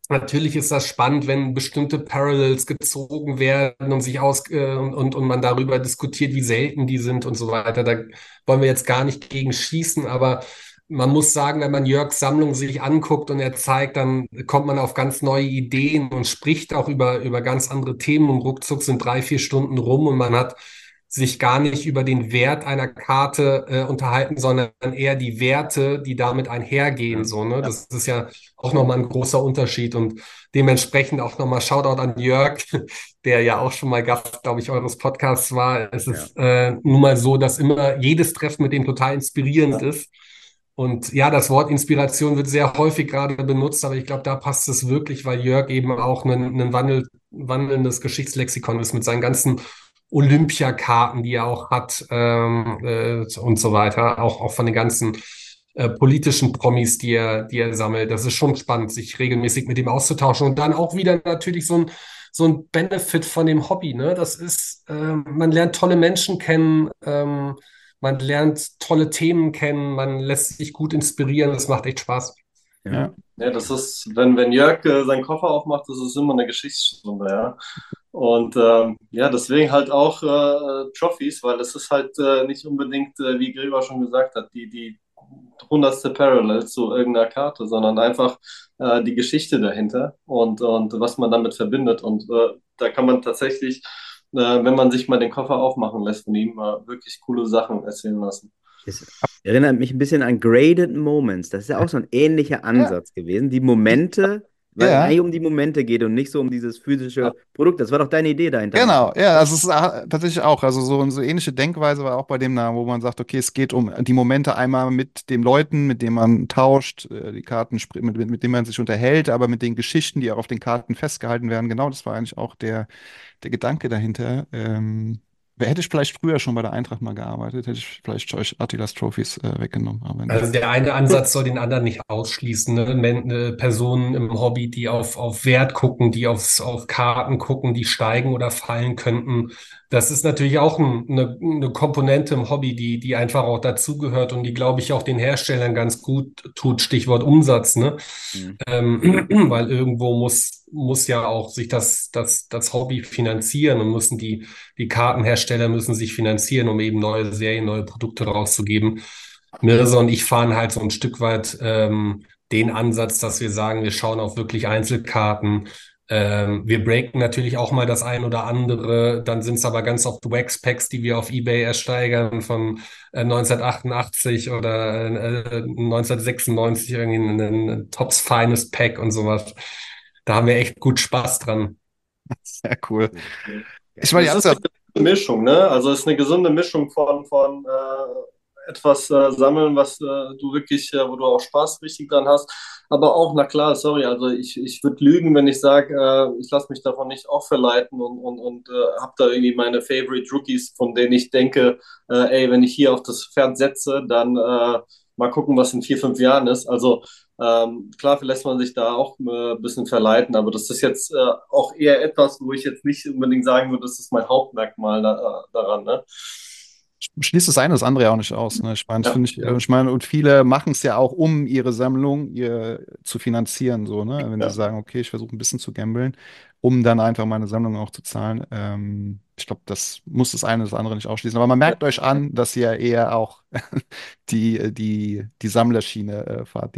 natürlich ist das spannend, wenn bestimmte Parallels gezogen werden und sich aus äh, und, und man darüber diskutiert, wie selten die sind und so weiter. Da wollen wir jetzt gar nicht gegen schießen, aber man muss sagen, wenn man Jörgs Sammlung sich anguckt und er zeigt, dann kommt man auf ganz neue Ideen und spricht auch über, über ganz andere Themen und ruckzuck sind drei, vier Stunden rum und man hat sich gar nicht über den Wert einer Karte äh, unterhalten, sondern eher die Werte, die damit einhergehen. So, ne? Das ist ja auch nochmal ein großer Unterschied und dementsprechend auch nochmal Shoutout an Jörg, *laughs* der ja auch schon mal Gast, glaube ich, eures Podcasts war. Es ist äh, nun mal so, dass immer jedes Treffen mit dem total inspirierend ist. Und ja, das Wort Inspiration wird sehr häufig gerade benutzt, aber ich glaube, da passt es wirklich, weil Jörg eben auch ein, ein Wandel, wandelndes Geschichtslexikon ist mit seinen ganzen Olympiakarten, die er auch hat ähm, äh, und so weiter, auch, auch von den ganzen äh, politischen Promis, die er, die er sammelt. Das ist schon spannend, sich regelmäßig mit ihm auszutauschen und dann auch wieder natürlich so ein, so ein Benefit von dem Hobby. Ne? Das ist, äh, man lernt tolle Menschen kennen, ähm, man lernt tolle Themen kennen, man lässt sich gut inspirieren, das macht echt Spaß. Ja. Ja, das ist, wenn, wenn Jörg äh, seinen Koffer aufmacht, das ist immer eine Geschichtsstunde, ja. Und ähm, ja, deswegen halt auch äh, Trophies, weil es ist halt äh, nicht unbedingt, äh, wie Gregor schon gesagt hat, die, die hundertste Parallel zu irgendeiner Karte, sondern einfach äh, die Geschichte dahinter und, und was man damit verbindet. Und äh, da kann man tatsächlich, äh, wenn man sich mal den Koffer aufmachen lässt von ihm, wirklich coole Sachen erzählen lassen. Das erinnert mich ein bisschen an Graded Moments. Das ist ja auch so ein ähnlicher Ansatz gewesen. Die Momente, weil es Ja. eigentlich um die Momente geht und nicht so um dieses physische Produkt. Das war doch deine Idee dahinter. Genau, ja, das ist äh, tatsächlich auch, also so eine so ähnliche Denkweise war auch bei dem Namen, wo man sagt, okay, es geht um die Momente einmal mit den Leuten, mit denen man tauscht, äh, die Karten, mit, mit, mit denen man sich unterhält, aber mit den Geschichten, die auch auf den Karten festgehalten werden. Genau, das war eigentlich auch der, der Gedanke dahinter. Ähm, hätte ich vielleicht früher schon bei der Eintracht mal gearbeitet, hätte ich vielleicht euch Attilas Trophies äh, weggenommen. Aber Also der eine Ansatz soll den anderen nicht ausschließen. Ne? Äh, Personen im Hobby, die auf, auf Wert gucken, die aufs, auf Karten gucken, die steigen oder fallen könnten. Das ist natürlich auch ein, eine, eine Komponente im Hobby, die, die einfach auch dazugehört und die, glaube ich, auch den Herstellern ganz gut tut. Stichwort Umsatz, ne? Mhm. Ähm, *clears throat* weil irgendwo muss, muss ja auch sich das, das, das Hobby finanzieren und müssen die, die Kartenhersteller müssen sich finanzieren, um eben neue Serien, neue Produkte rauszugeben. Mirza und ich fahren halt so ein Stück weit ähm, den Ansatz, dass wir sagen, wir schauen auf wirklich Einzelkarten. Ähm, wir breaken natürlich auch mal das ein oder andere. Dann sind es aber ganz oft Wax-Packs, die wir auf eBay ersteigern von äh, 1988 oder äh, 1996 irgendwie ein, ein Tops Finest Pack und sowas. Da haben wir echt gut Spaß dran. *laughs* sehr cool. Ich meine, die ist eine Mischung, ne? Also es ist eine gesunde Mischung von, von äh, etwas äh, sammeln, was äh, du wirklich, äh, wo du auch Spaß richtig dran hast. Aber auch, na klar, sorry, also ich, ich würde lügen, wenn ich sage, äh, ich lasse mich davon nicht auch verleiten und, und, und äh, habe da irgendwie meine Favorite Rookies, von denen ich denke, ey, wenn ich hier auf das Pferd setze, dann mal gucken, was in vier, fünf Jahren ist. Also ähm, klar, lässt man sich da auch äh, ein bisschen verleiten, aber das ist jetzt äh, auch eher etwas, wo ich jetzt nicht unbedingt sagen würde, das ist mein Hauptmerkmal da, äh, daran. Ne? schließt das eine das andere ja auch nicht aus. Ne? Ich meine, Ja, ich, ja. ich meine, und viele machen es ja auch, um ihre Sammlung ihr zu finanzieren, so, ne? Wenn Ja. sie sagen, okay, ich versuche ein bisschen zu gambeln, um dann einfach meine Sammlung auch zu zahlen. Ähm, ich glaube, das muss das eine das andere nicht ausschließen. Aber man merkt euch an, dass ihr eher auch *laughs* die, die, die Sammlerschiene äh, fahrt,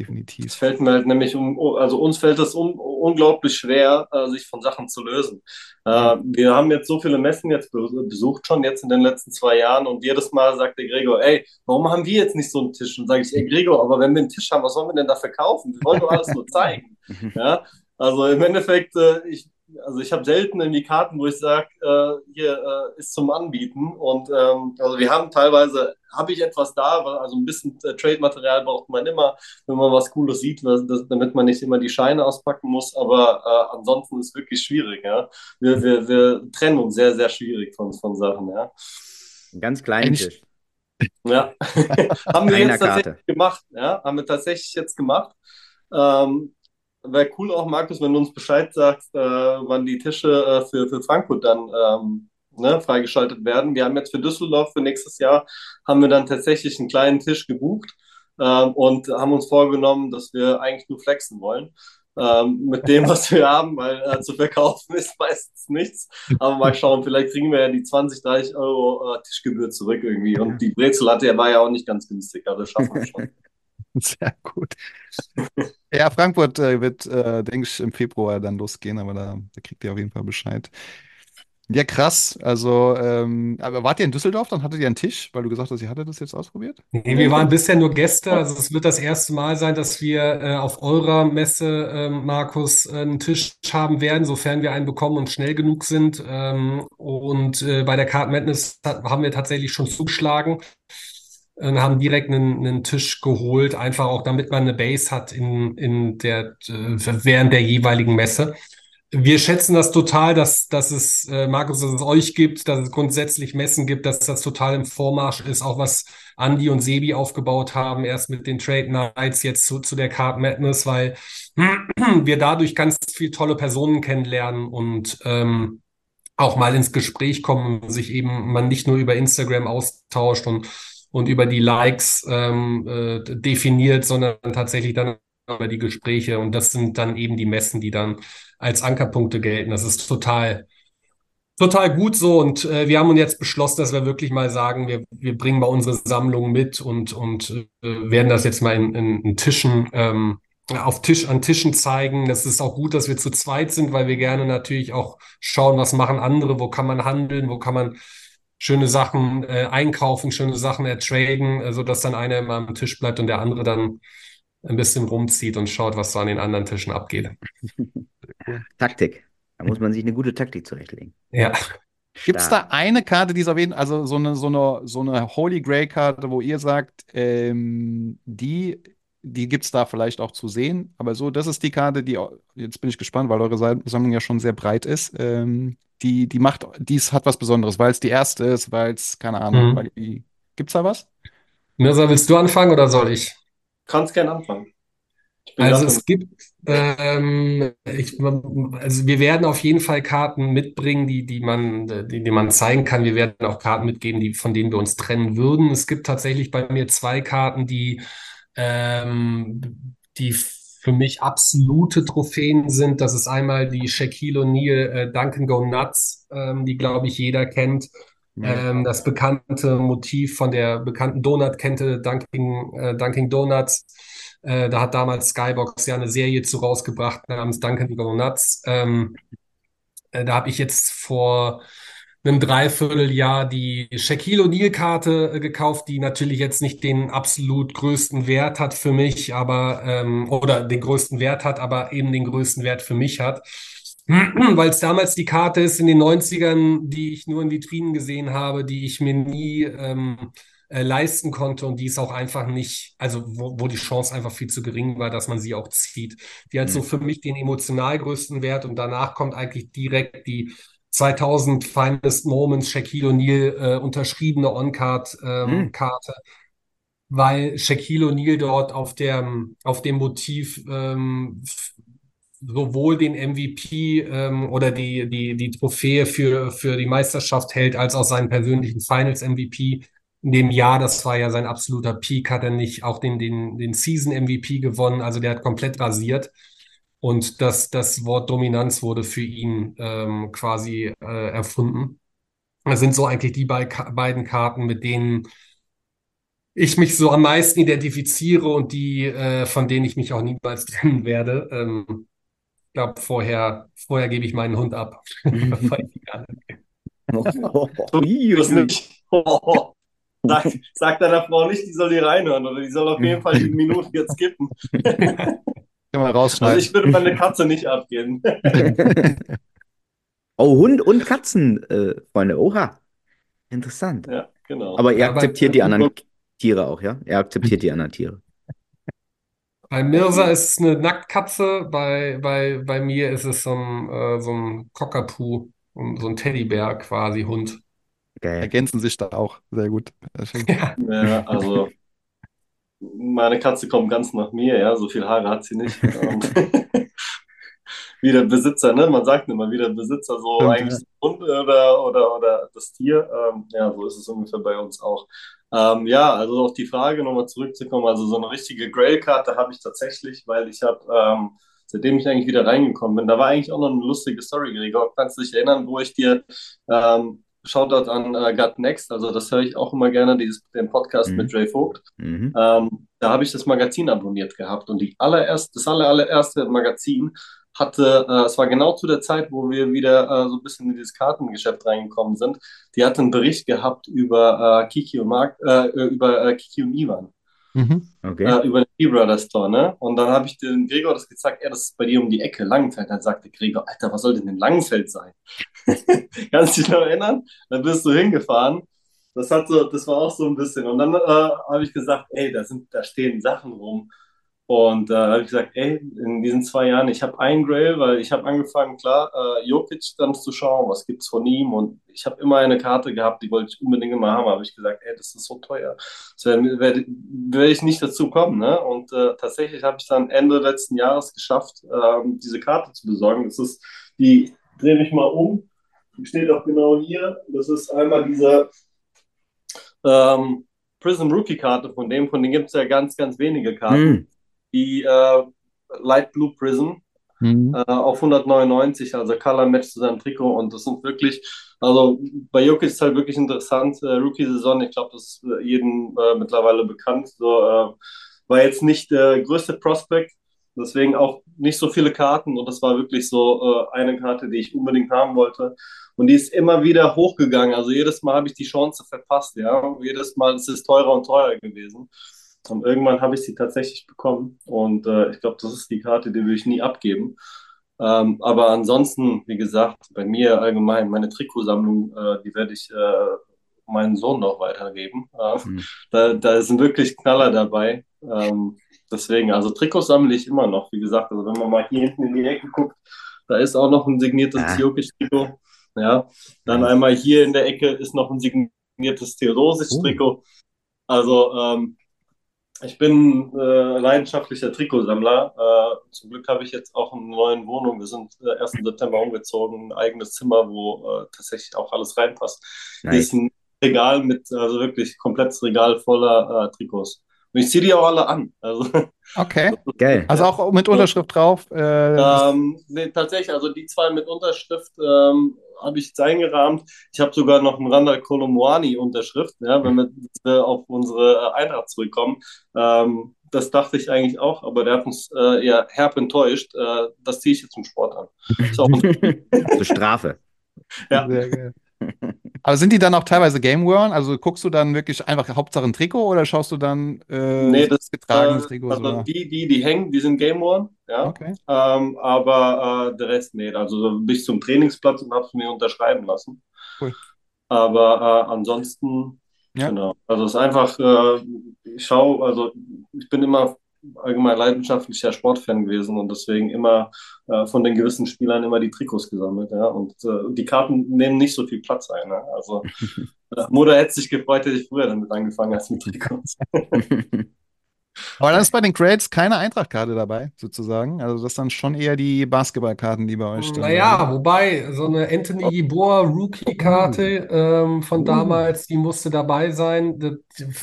Es definitiv. fällt mir halt nämlich um, also uns fällt es un, unglaublich schwer, äh, sich von Sachen zu lösen. Äh, wir haben jetzt so viele Messen jetzt be- besucht schon jetzt in den letzten zwei Jahren und jedes Mal sagt der Gregor, ey, warum haben wir jetzt nicht so einen Tisch? Und sage ich, ey Gregor, aber wenn wir einen Tisch haben, was sollen wir denn dafür kaufen? Wir wollen doch alles nur zeigen. *laughs* Ja, also im Endeffekt, äh, ich also ich habe selten irgendwie Karten, wo ich sage, äh, hier äh, ist zum Anbieten. Und ähm, also wir haben teilweise, habe ich etwas da, also ein bisschen äh, Trade-Material braucht man immer, wenn man was Cooles sieht, was, das, damit man nicht immer die Scheine auspacken muss. Aber äh, ansonsten ist es wirklich schwierig. Ja? Wir, wir, wir trennen uns sehr, sehr schwierig von, von Sachen. Ja? Ein ganz kleinen Tisch. Ja, *laughs* haben wir jetzt tatsächlich gemacht. Ja, haben wir tatsächlich jetzt gemacht. Ähm, Wäre cool auch, Markus, wenn du uns Bescheid sagst, äh, wann die Tische äh, für, für Frankfurt dann ähm, ne, freigeschaltet werden. Wir haben jetzt für Düsseldorf für nächstes Jahr haben wir dann tatsächlich einen kleinen Tisch gebucht ähm, und haben uns vorgenommen, dass wir eigentlich nur flexen wollen. Ähm, mit dem, was wir *laughs* haben, weil äh, zu verkaufen ist *laughs* meistens nichts. Aber mal schauen, vielleicht kriegen wir ja die 20, 30 Euro äh, Tischgebühr zurück irgendwie. Und die Brezellatte war ja auch nicht ganz günstig, also das schaffen wir schon. *laughs* *laughs* Sehr gut. Ja, Frankfurt äh, wird, äh, denke ich, im Februar dann losgehen, aber da, da kriegt ihr auf jeden Fall Bescheid. Ja, krass. Also, ähm, aber wart ihr in Düsseldorf? Dann hattet ihr einen Tisch, weil du gesagt hast, ihr hattet das jetzt ausprobiert? Nee, wir waren bisher nur Gäste. Also es wird das erste Mal sein, dass wir äh, auf eurer Messe, ähm, Markus, einen Tisch haben werden, sofern wir einen bekommen und schnell genug sind. Ähm, und äh, bei der Card Madness haben wir tatsächlich schon zugeschlagen und haben direkt einen, einen Tisch geholt, einfach auch damit man eine Base hat in, in der, äh, während der jeweiligen Messe. Wir schätzen das total, dass, dass es, äh, Markus, dass es euch gibt, dass es grundsätzlich Messen gibt, dass das total im Vormarsch ist, auch was Andy und Sebi aufgebaut haben, erst mit den Trade Nights, jetzt zu, zu der Card Madness, weil *clears throat* wir dadurch ganz viel tolle Personen kennenlernen und ähm, auch mal ins Gespräch kommen, sich eben man nicht nur über Instagram austauscht und und über die Likes ähm, äh, definiert, sondern tatsächlich dann über die Gespräche. Und das sind dann eben die Messen, die dann als Ankerpunkte gelten. Das ist total, total gut so. Und äh, wir haben uns jetzt beschlossen, dass wir wirklich mal sagen, wir, wir bringen mal unsere Sammlung mit und, und äh, werden das jetzt mal in, in, in Tischen ähm, auf Tisch an Tischen zeigen. Das ist auch gut, dass wir zu zweit sind, weil wir gerne natürlich auch schauen, was machen andere, wo kann man handeln, wo kann man schöne Sachen äh, einkaufen, schöne Sachen ertraden, äh, sodass dann einer immer am Tisch bleibt und der andere dann ein bisschen rumzieht und schaut, was so an den anderen Tischen abgeht. *laughs* Taktik. Da muss man sich eine gute Taktik zurechtlegen. Ja. Gibt es da eine Karte, die es jeden also so eine, so eine, so eine Holy Grail-Karte, wo ihr sagt, ähm, die, die gibt es da vielleicht auch zu sehen, aber so, das ist die Karte, die, jetzt bin ich gespannt, weil eure Sammlung ja schon sehr breit ist. Ähm, die, die macht, dies hat was Besonderes, weil es die erste ist, weil es, keine Ahnung, mhm. weil die, gibt's da was? Mirza, willst du anfangen oder soll ich? Kannst gerne anfangen. Also es gibt, ähm, ich, also wir werden auf jeden Fall Karten mitbringen, die, die man, die, die man zeigen kann. Wir werden auch Karten mitgeben, die, von denen wir uns trennen würden. Es gibt tatsächlich bei mir zwei Karten, die, ähm, die für mich absolute Trophäen sind. Das ist einmal die Shaquille O'Neal äh, Duncan Go Nuts, ähm, die, glaube ich, jeder kennt. Ja. Ähm, das bekannte Motiv von der bekannten Donut-Kette Dunkin, äh, Dunkin Donuts. Äh, da hat damals Skybox ja eine Serie zu rausgebracht namens Dunkin Go Nuts. Ähm, äh, da habe ich jetzt vor einem Dreivierteljahr die Shaquille O'Neal-Karte äh, gekauft, die natürlich jetzt nicht den absolut größten Wert hat für mich, aber ähm, oder den größten Wert hat, aber eben den größten Wert für mich hat. *clears throat* Weil es damals die Karte ist in den 90ern, die ich nur in Vitrinen gesehen habe, die ich mir nie ähm, äh, leisten konnte und die ist auch einfach nicht, also wo, wo die Chance einfach viel zu gering war, dass man sie auch zieht. Die hat mhm. so für mich den emotional größten Wert und danach kommt eigentlich direkt die 2000 Finest Moments Shaquille O'Neal äh, unterschriebene On-Card-Karte, ähm, mhm. weil Shaquille O'Neal dort auf, der, auf dem Motiv ähm, sowohl den MVP ähm, oder die, die, die Trophäe für, für die Meisterschaft hält, als auch seinen persönlichen Finals MVP. In dem Jahr, das war ja sein absoluter Peak, hat er nicht auch den, den, den Season MVP gewonnen. Also der hat komplett rasiert. Und das, das Wort Dominanz wurde für ihn ähm, quasi äh, erfunden. Das sind so eigentlich die be beiden Karten, mit denen ich mich so am meisten identifiziere und die, äh, von denen ich mich auch niemals *laughs* trennen werde. Ähm, ich glaube, vorher, vorher gebe ich meinen Hund ab. *laughs* *laughs* Sag, sag deiner Frau nicht, die soll hier reinhören oder die soll auf jeden Fall die Minute jetzt kippen. Man rausschneiden. Also ich würde meine Katze nicht abgeben. *laughs* Oh, Hund und Katzen, äh, Freunde. Oha. Interessant. Ja, genau. Aber bei- akzeptiert die anderen Tiere auch, ja? Er akzeptiert die anderen Tiere. Bei Mirza ist es eine Nacktkatze, bei, bei, bei mir ist es so ein, äh, so ein Cockapoo, so ein Teddybär quasi, Hund. Geil. Ergänzen sich da auch. Sehr gut. Ja. Ja, also meine Katze kommt ganz nach mir, ja, so viel Haare hat sie nicht. *laughs* Wie der Besitzer, ne? Man sagt immer, wie der Besitzer so Stimmt, eigentlich ja. der Hund oder, oder, oder das Tier. Ähm, ja, so ist es ungefähr bei uns auch. Ähm, ja, also auf die Frage nochmal zurückzukommen, also so eine richtige Grail-Karte habe ich tatsächlich, weil ich habe, ähm, seitdem ich eigentlich wieder reingekommen bin, da war eigentlich auch noch eine lustige Story, Gregor. Kannst du dich erinnern, wo ich dir ähm, Shoutout an äh, Gut Next, also das höre ich auch immer gerne, dieses, den Podcast Mhm. mit Jay Vogt. Mhm. Ähm, da habe ich das Magazin abonniert gehabt und die allererste, das aller, allererste Magazin hatte, äh, es war genau zu der Zeit, wo wir wieder äh, so ein bisschen in dieses Kartengeschäft reingekommen sind. Die hatte einen Bericht gehabt über äh, Kiki und Mark, äh, über äh, Kiki und Ivan, Mhm. Okay. äh, über den E-Brother Store, ne? Und dann habe ich den Gregor das gezeigt, er, das ist bei dir um die Ecke, Langenfeld. Dann sagte Gregor, Alter, was soll denn in Langenfeld sein? *laughs* Kannst du dich noch erinnern? Dann bist du hingefahren. Das hat so, das war auch so ein bisschen. Und dann äh, habe ich gesagt, ey, da sind, da stehen Sachen rum. Und da äh, habe ich gesagt, ey, in diesen zwei Jahren, ich habe einen Grail, weil ich habe angefangen, klar, äh, Jokic dann zu schauen, was gibt's von ihm. Und ich habe immer eine Karte gehabt, die wollte ich unbedingt immer haben. Aber ich gesagt, ey, das ist so teuer. Das werde werd, werd ich nicht dazu kommen. Ne? Und äh, tatsächlich habe ich dann Ende letzten Jahres geschafft, ähm, diese Karte zu besorgen. Das ist die, drehe mich mal um, steht auch genau hier. Das ist einmal dieser ähm, Prism Rookie Karte von dem, von denen gibt es ja ganz, ganz wenige Karten. Mhm. Die äh, Light Blue Prism Mhm. äh, auf 199, also Color Match zu seinem Trikot. Und das sind wirklich, also bei Jokic ist halt wirklich interessant, äh, Rookie-Saison, ich glaube, das ist äh, jedem äh, mittlerweile bekannt. So, äh, war jetzt nicht der größte Prospect, deswegen auch nicht so viele Karten. Und das war wirklich so äh, eine Karte, die ich unbedingt haben wollte. Und die ist immer wieder hochgegangen. Also jedes Mal habe ich die Chance verpasst, ja. Jedes Mal ist es teurer und teurer gewesen. Und irgendwann habe ich sie tatsächlich bekommen. Und äh, ich glaube, das ist die Karte, die will ich nie abgeben. Ähm, aber ansonsten, wie gesagt, bei mir allgemein, meine Trikotsammlung, äh, die werde ich äh, meinen Sohn noch weitergeben. Mhm. da, da sind wirklich Knaller dabei. Ähm, deswegen, also Trikots sammle ich immer noch, wie gesagt. Also wenn man mal hier hinten in die Ecke guckt, da ist auch noch ein signiertes Ah. Jokic-Trikot. Ja, dann Nice. einmal hier in der Ecke ist noch ein signiertes Theodosic-Trikot. Also ähm, ich bin äh, leidenschaftlicher Trikotsammler. Äh, zum Glück habe ich jetzt auch eine neue Wohnung. Wir sind äh, 1. September umgezogen, ein eigenes Zimmer, wo äh, tatsächlich auch alles reinpasst. Hier Nice. ist ein Regal mit, also wirklich komplettes Regal voller äh, Trikots. Und ich ziehe die auch alle an. Also, Okay. Geil. Also auch mit Unterschrift drauf. Äh, ähm, nee, tatsächlich, also die zwei mit Unterschrift ähm, habe ich jetzt eingerahmt. Ich habe sogar noch einen Randall Colomuani Unterschrift, ja, wenn wir äh, auf unsere äh, Eintracht zurückkommen. Ähm, das dachte ich eigentlich auch, aber der hat uns äh, eher herb enttäuscht. Äh, das ziehe ich jetzt zum Sport an. Ist auch *laughs* ein, Zur Strafe. ja. Sehr geil. Aber sind die dann auch teilweise Game Worn? Also guckst du dann wirklich einfach Hauptsache ein Trikot oder schaust du dann äh, Nee, das- getragenes äh, Trikot? also oder? die, die, die hängen, die sind Game One, ja. Okay. Ähm, aber äh, der Rest nicht. Also bis zum Trainingsplatz und habe es mir unterschreiben lassen. Cool. Aber äh, ansonsten, Ja. genau. Also es ist einfach, äh, ich schaue, also ich bin immer allgemein leidenschaftlicher Sportfan gewesen und deswegen immer äh, von den gewissen Spielern immer die Trikots gesammelt, ja. Und äh, die Karten nehmen nicht so viel Platz ein. Ne? Also *laughs* äh, Mutter hätte sich gefreut, hätte ich früher damit angefangen als mit Trikots. *laughs* Aber dann ist bei den Grades keine Eintrachtkarte dabei, sozusagen. Also das sind schon eher die Basketballkarten, die bei euch dann Naja, wobei, so eine Anthony Yeboah Rookie-Karte ähm, von Oh. damals, die musste dabei sein. Das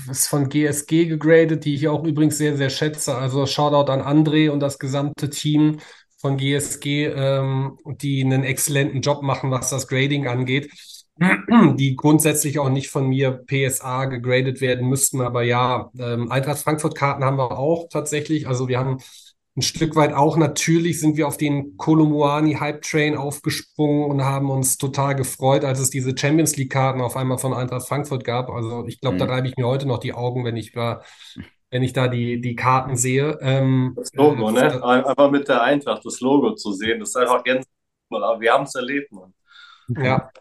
ist von GSG gegradet, die ich auch übrigens sehr, sehr schätze. Also Shoutout an André und das gesamte Team von GSG, ähm, die einen exzellenten Job machen, was das Grading angeht. Die grundsätzlich auch nicht von mir PSA gegradet werden müssten, aber ja, ähm, Eintracht Frankfurt-Karten haben wir auch tatsächlich. Also wir haben ein Stück weit auch natürlich sind wir auf den Kolomuani Hype Train aufgesprungen und haben uns total gefreut, als es diese Champions League Karten auf einmal von Eintracht Frankfurt gab. Also ich glaube, da Mhm. reibe ich mir heute noch die Augen, wenn ich da, wenn ich da die, die Karten sehe. Ähm, Das Logo, äh, ne? Einfach mit der Eintracht das Logo zu sehen, das ist einfach Gänsehaut. Aber wir haben es erlebt, Mann. Ja.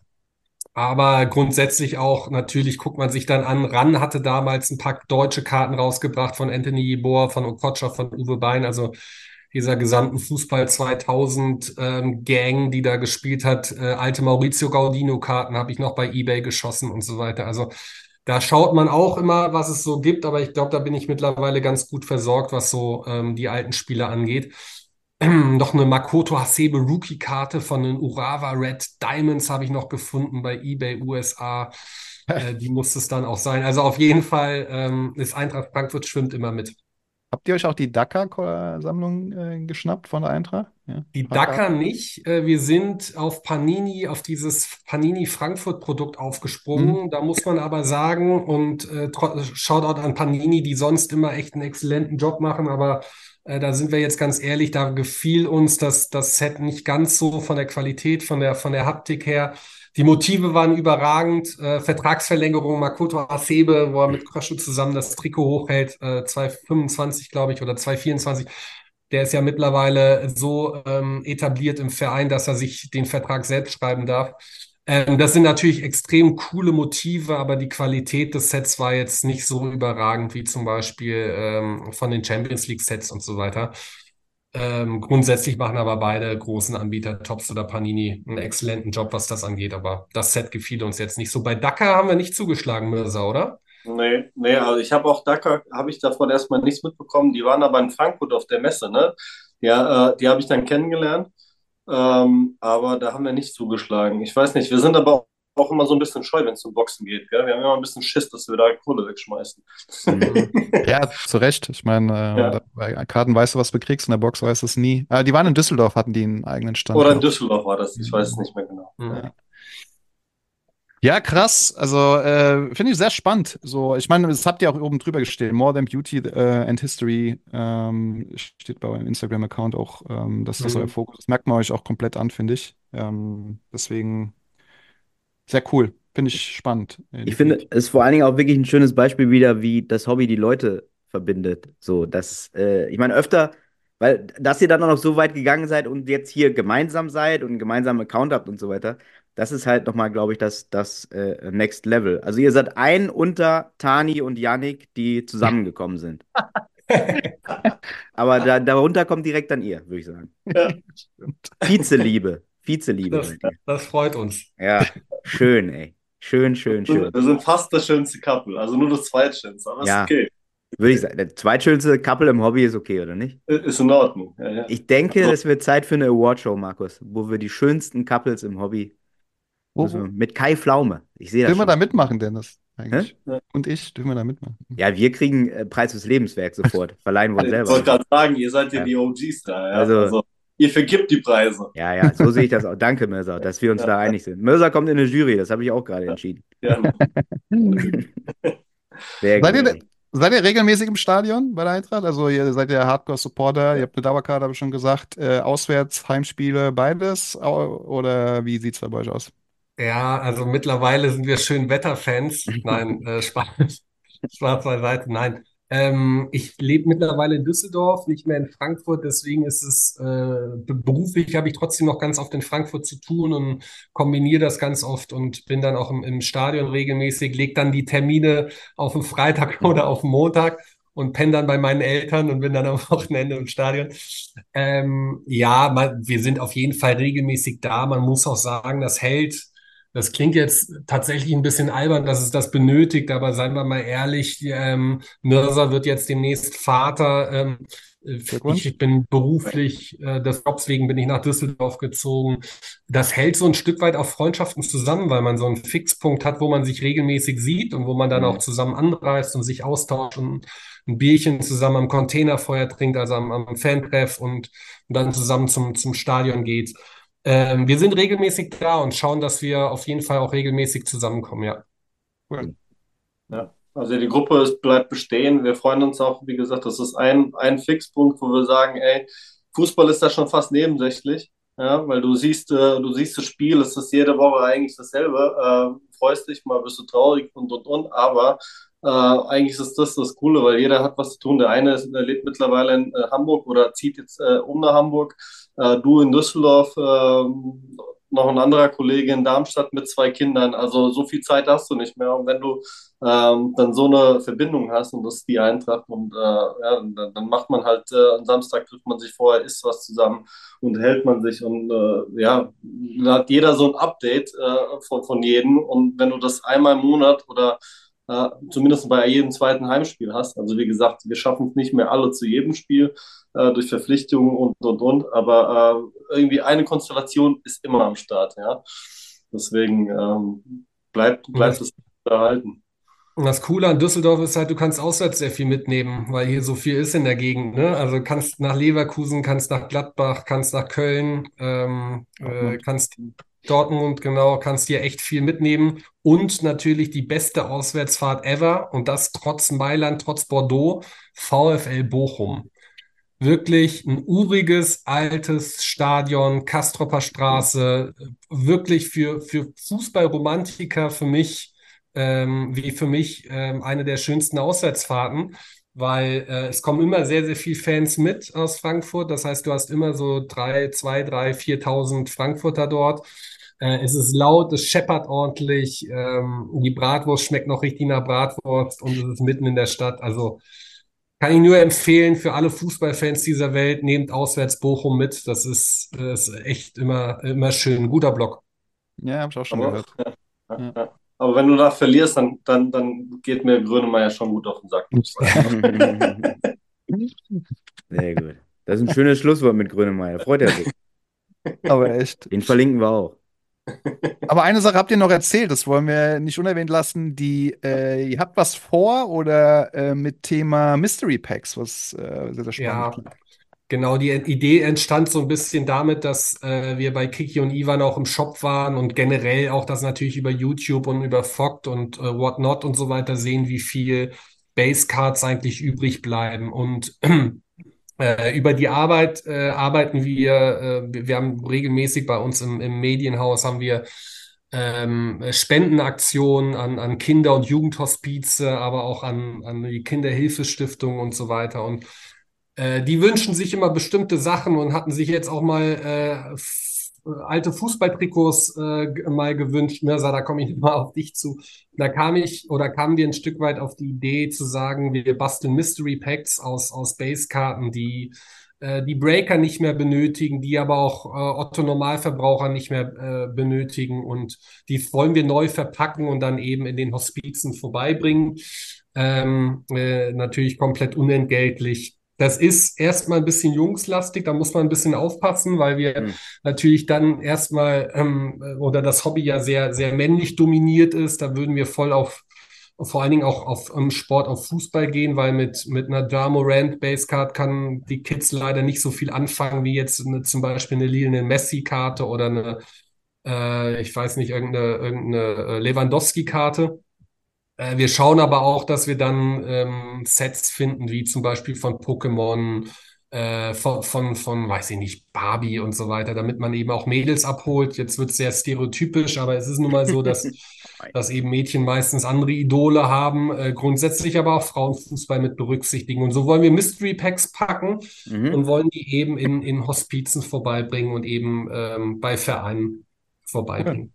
Aber grundsätzlich auch, natürlich guckt man sich dann an. RAN hatte damals ein paar deutsche Karten rausgebracht von Anthony Jeboer, von Okocha, von Uwe Bein. Also dieser gesamten Fußball 2000 ähm, Gang, die da gespielt hat. Äh, alte Maurizio Gaudino-Karten habe ich noch bei eBay geschossen und so weiter. Also da schaut man auch immer, was es so gibt, aber ich glaube, da bin ich mittlerweile ganz gut versorgt, was so ähm, die alten Spiele angeht. *clears throat* noch eine Makoto Hasebe Rookie-Karte von den Urawa Red Diamonds habe ich noch gefunden bei eBay USA. Äh, die muss es dann auch sein. Also auf jeden Fall ähm, ist Eintracht Frankfurt schwimmt immer mit. Habt ihr euch auch die Dakar-Sammlung äh, geschnappt von der Eintracht? Ja. Die Dakar nicht. Äh, wir sind auf Panini, auf dieses Panini Frankfurt-Produkt aufgesprungen. Mhm. Da muss man aber sagen, und äh, Shoutout an Panini, die sonst immer echt einen exzellenten Job machen, aber äh, da sind wir jetzt ganz ehrlich, da gefiel uns das, das Set nicht ganz so von der Qualität, von der, von der Haptik her. Die Motive waren überragend. Äh, Vertragsverlängerung, Makoto Hasebe, wo er mit Krösche zusammen das Trikot hochhält, äh, 225, glaube ich, oder 224. Der ist ja mittlerweile so ähm, etabliert im Verein, dass er sich den Vertrag selbst schreiben darf. Ähm, das sind natürlich extrem coole Motive, aber die Qualität des Sets war jetzt nicht so überragend wie zum Beispiel ähm, von den Champions League Sets und so weiter. Ähm, grundsätzlich machen aber beide großen Anbieter, Tops oder Panini, einen exzellenten Job, was das angeht. Aber das Set gefiel uns jetzt nicht so. Bei Dakar haben wir nicht zugeschlagen, Mirza, oder? Nee, nee, also ich habe auch Dakar, habe ich davon erstmal nichts mitbekommen. Die waren aber in Frankfurt auf der Messe, ne? Ja, äh, die habe ich dann kennengelernt. Ähm, aber da haben wir nicht zugeschlagen. Ich weiß nicht, wir sind aber auch immer so ein bisschen scheu, wenn es um Boxen geht. Gell? Wir haben immer ein bisschen Schiss, dass wir da Kohle wegschmeißen. ja, zu Recht. Ich meine, äh, ja. bei Karten weißt du, was du kriegst, in der Box weißt du es nie. Äh, die waren in Düsseldorf, hatten die einen eigenen Stand. Oder in Düsseldorf war das, ich weiß es nicht mehr genau. Ja. Ja, krass. Also äh, finde ich sehr spannend. So, ich meine, das habt ihr auch oben drüber gestellt. More Than Beauty äh, and History ähm, steht bei eurem Instagram-Account auch. Ähm, das ist mhm. euer Fokus. Das merkt man euch auch komplett an, finde ich. Ähm, deswegen sehr cool. Finde ich spannend. Ich finde, es ist vor allen Dingen auch wirklich ein schönes Beispiel wieder, wie das Hobby die Leute verbindet. So, dass, äh, ich meine, öfter, weil, dass ihr dann auch noch so weit gegangen seid und jetzt hier gemeinsam seid und einen gemeinsamen Account habt und so weiter, das ist halt nochmal, glaube ich, das, das äh, Next Level. Also ihr seid ein unter Tani und Yannick, die zusammengekommen sind. *laughs* Aber da, darunter kommt direkt dann ihr, würde ich sagen. Ja, Vizeliebe. Vizeliebe. Das, das freut uns. Ja, schön, ey. Schön, schön, schön. Wir sind fast das schönste Couple, also nur das zweitschönste, aber ja. ist okay. Würde ich sagen, der zweitschönste Couple im Hobby ist okay, oder nicht? Ist in Ordnung. Ja, ja. Ich denke, also, es wird Zeit für eine Awardshow, Markus, wo wir die schönsten Couples im Hobby also mit Kai Pflaume. Ich sehe das. Dürfen wir da mitmachen, Dennis? Eigentlich. Und ich, dürfen wir da mitmachen? Ja, wir kriegen äh, Preis fürs Lebenswerk sofort. Verleihen wir uns selber. Ich wollte gerade sagen, ihr seid ja die OGs da. Ja? Also, also, ihr vergibt die Preise. Ja, ja, so sehe ich das auch. Danke, Mirza, dass wir uns da einig sind. Mirza kommt in eine Jury, das habe ich auch gerade entschieden. Ja. *laughs* Sehr seid, ihr, seid ihr regelmäßig im Stadion bei der Eintracht? Also ihr seid ja Hardcore-Supporter, ihr habt eine Dauerkarte, habe ich schon gesagt. Äh, Auswärts, Heimspiele, beides? Oder wie sieht es bei euch aus? Ja, also mittlerweile sind wir schön Wetterfans. Nein, *laughs* äh, Spaß, Spaß beiseite. Nein. Ähm, ich lebe mittlerweile in Düsseldorf, nicht mehr in Frankfurt. Deswegen ist es äh, beruflich, habe ich trotzdem noch ganz oft in Frankfurt zu tun und kombiniere das ganz oft und bin dann auch im, im Stadion regelmäßig, lege dann die Termine auf den Freitag *laughs* oder auf den Montag und penne dann bei meinen Eltern und bin dann am Wochenende im Stadion. Ähm, ja, man, wir sind auf jeden Fall regelmäßig da. Man muss auch sagen, das hält das klingt jetzt tatsächlich ein bisschen albern, dass es das benötigt, aber seien wir mal ehrlich, ähm, Mirza wird jetzt demnächst Vater. Ähm, ich bin beruflich, äh, des Jobs wegen bin ich nach Düsseldorf gezogen. Das hält so ein Stück weit auch Freundschaften zusammen, weil man so einen Fixpunkt hat, wo man sich regelmäßig sieht und wo man dann mhm. auch zusammen anreist und sich austauscht und ein Bierchen zusammen am Containerfeuer trinkt, also am, am Fantreff und, und dann zusammen zum, zum Stadion geht. Ähm, wir sind regelmäßig da und schauen, dass wir auf jeden Fall auch regelmäßig zusammenkommen, ja. Cool. Ja, also die Gruppe ist, bleibt bestehen. Wir freuen uns auch, wie gesagt, das ist ein, ein Fixpunkt, wo wir sagen, ey, Fußball ist da schon fast nebensächlich. Ja, weil du siehst, äh, du siehst das Spiel, es ist jede Woche eigentlich dasselbe. Äh, freust dich, mal bist du traurig und und und, aber äh, eigentlich ist das das Coole, weil jeder hat was zu tun. Der eine ist, der lebt mittlerweile in äh, Hamburg oder zieht jetzt äh, um nach Hamburg. Äh, du in Düsseldorf. Ähm, noch ein anderer Kollege in Darmstadt mit zwei Kindern. Also so viel Zeit hast du nicht mehr. Und wenn du ähm, dann so eine Verbindung hast und das ist die Eintracht und äh, ja, dann, dann, macht man halt, äh, am Samstag trifft man sich vorher, isst was zusammen und hält man sich und äh, ja, dann hat jeder so ein Update äh, von, von jedem und wenn du das einmal im Monat oder äh, zumindest bei jedem zweiten Heimspiel hast, also wie gesagt, wir schaffen es nicht mehr alle zu jedem Spiel, äh, durch Verpflichtungen und, und, und. Aber äh, irgendwie eine Konstellation ist immer am Start, ja. Deswegen ähm, bleibt, bleibt es erhalten. Und das Coole an Düsseldorf ist halt, du kannst auswärts sehr viel mitnehmen, weil hier so viel ist in der Gegend. Ne? Also kannst nach Leverkusen, kannst nach Gladbach, kannst nach Köln, ähm, äh, kannst Dortmund, genau, kannst hier echt viel mitnehmen. Und natürlich die beste Auswärtsfahrt ever. Und das trotz Mailand, trotz Bordeaux, VfL Bochum wirklich ein uriges, altes Stadion, Kastropper Straße, wirklich für, für Fußballromantiker für mich, ähm, wie für mich ähm, eine der schönsten Auswärtsfahrten, weil äh, es kommen immer sehr, sehr viele Fans mit aus Frankfurt. Das heißt, du hast immer so drei, zwei, drei, viertausend Frankfurter dort. Äh, es ist laut, es scheppert ordentlich, ähm, die Bratwurst schmeckt noch richtig nach Bratwurst und es ist mitten in der Stadt. Also kann ich nur empfehlen für alle Fußballfans dieser Welt, nehmt auswärts Bochum mit. Das ist, das ist echt immer, immer schön. Ein guter Block. Ja, habe ich auch schon Aber, gehört. Ja, ja. Aber wenn du da verlierst, dann, dann, dann geht mir Grönemeyer schon gut auf den Sack. *laughs* Sehr gut. Das ist ein schönes Schlusswort mit Grönemeyer. Freut er sich. Aber echt. Den verlinken wir auch. Aber eine Sache habt ihr noch erzählt, das wollen wir nicht unerwähnt lassen. Die, äh, ihr habt was vor oder äh, mit Thema Mystery Packs, was äh, sehr, sehr spannend ja. Genau, die Idee entstand so ein bisschen damit, dass äh, wir bei Kiki und Ivan auch im Shop waren und generell auch das natürlich über YouTube und über Fogt und äh, Whatnot und so weiter sehen, wie viel Basecards eigentlich übrig bleiben. Und über die Arbeit äh, arbeiten wir, äh, wir haben regelmäßig bei uns im, im Medienhaus haben wir ähm, Spendenaktionen an, an Kinder- und Jugendhospize, aber auch an, an die Kinderhilfestiftung und so weiter. Und äh, die wünschen sich immer bestimmte Sachen und hatten sich jetzt auch mal äh, alte Fußballtrikots äh, mal gewünscht. Mirza, da komme ich *laughs* mal auf dich zu. Da kam ich oder kamen wir ein Stück weit auf die Idee zu sagen, wir basteln Mystery Packs aus, aus Basekarten, die äh, die Breaker nicht mehr benötigen, die aber auch äh, Otto Normalverbraucher nicht mehr äh, benötigen und die wollen wir neu verpacken und dann eben in den Hospizen vorbeibringen. Ähm, äh, natürlich komplett unentgeltlich. Das ist erstmal ein bisschen jungslastig, da muss man ein bisschen aufpassen, weil wir mhm. natürlich dann erstmal ähm, oder das Hobby ja sehr, sehr männlich dominiert ist. Da würden wir voll auf vor allen Dingen auch auf um Sport, auf Fußball gehen, weil mit, mit einer Darmorand Basecard kann die Kids leider nicht so viel anfangen wie jetzt eine, zum Beispiel eine Lionel Messi-Karte oder eine, äh, ich weiß nicht, irgendeine, irgendeine äh, Lewandowski-Karte. Äh, wir schauen aber auch, dass wir dann ähm, Sets finden, wie zum Beispiel von Pokémon, äh, von, von, von, weiß ich nicht, Barbie und so weiter, damit man eben auch Mädels abholt. Jetzt wird es sehr stereotypisch, aber es ist nun mal so, *laughs* dass, dass eben Mädchen meistens andere Idole haben, äh, grundsätzlich aber auch Frauenfußball mit berücksichtigen. Und so wollen wir Mystery Packs packen mhm. und wollen die eben in, in Hospizen vorbeibringen und eben ähm, bei Vereinen vorbeibringen.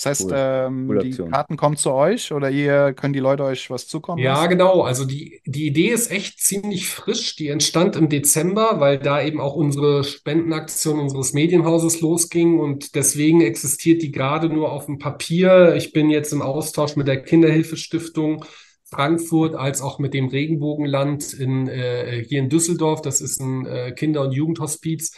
Das heißt, cool. ähm, die Karten kommen zu euch oder ihr können die Leute euch was zukommen Ja, genau. Also die, die Idee ist echt ziemlich frisch. Die entstand im Dezember, weil da eben auch unsere Spendenaktion unseres Medienhauses losging und deswegen existiert die gerade nur auf dem Papier. Ich bin jetzt im Austausch mit der Kinderhilfestiftung Frankfurt als auch mit dem Regenbogenland in, äh, hier in Düsseldorf. Das ist ein äh, Kinder- und Jugendhospiz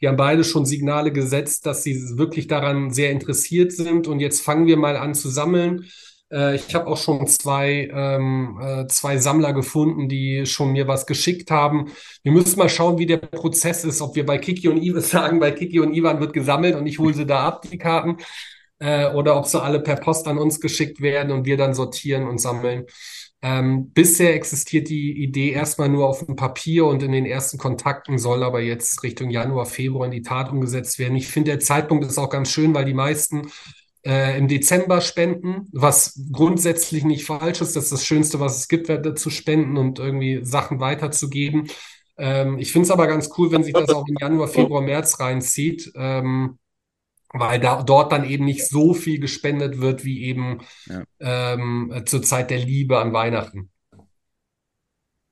die haben beide schon Signale gesetzt, dass sie wirklich daran sehr interessiert sind. Und jetzt fangen wir mal an zu sammeln. Äh, ich habe auch schon zwei, ähm, äh, zwei Sammler gefunden, die schon mir was geschickt haben. Wir müssen mal schauen, wie der Prozess ist, ob wir bei Kiki und Ivan *laughs* sagen, bei Kiki und Ivan wird gesammelt und ich hole sie da ab, die Karten, äh, oder ob sie alle per Post an uns geschickt werden und wir dann sortieren und sammeln. Ähm, bisher existiert die Idee erstmal nur auf dem Papier und in den ersten Kontakten soll aber jetzt Richtung Januar, Februar in die Tat umgesetzt werden. Ich finde, der Zeitpunkt ist auch ganz schön, weil die meisten äh, im Dezember spenden, was grundsätzlich nicht falsch ist. Das ist das Schönste, was es gibt, zu spenden und irgendwie Sachen weiterzugeben. Ähm, ich finde es aber ganz cool, wenn sich das auch im Januar, Februar, März reinzieht. Ähm, weil da, dort dann eben nicht so viel gespendet wird wie eben Ja. ähm, zur Zeit der Liebe an Weihnachten.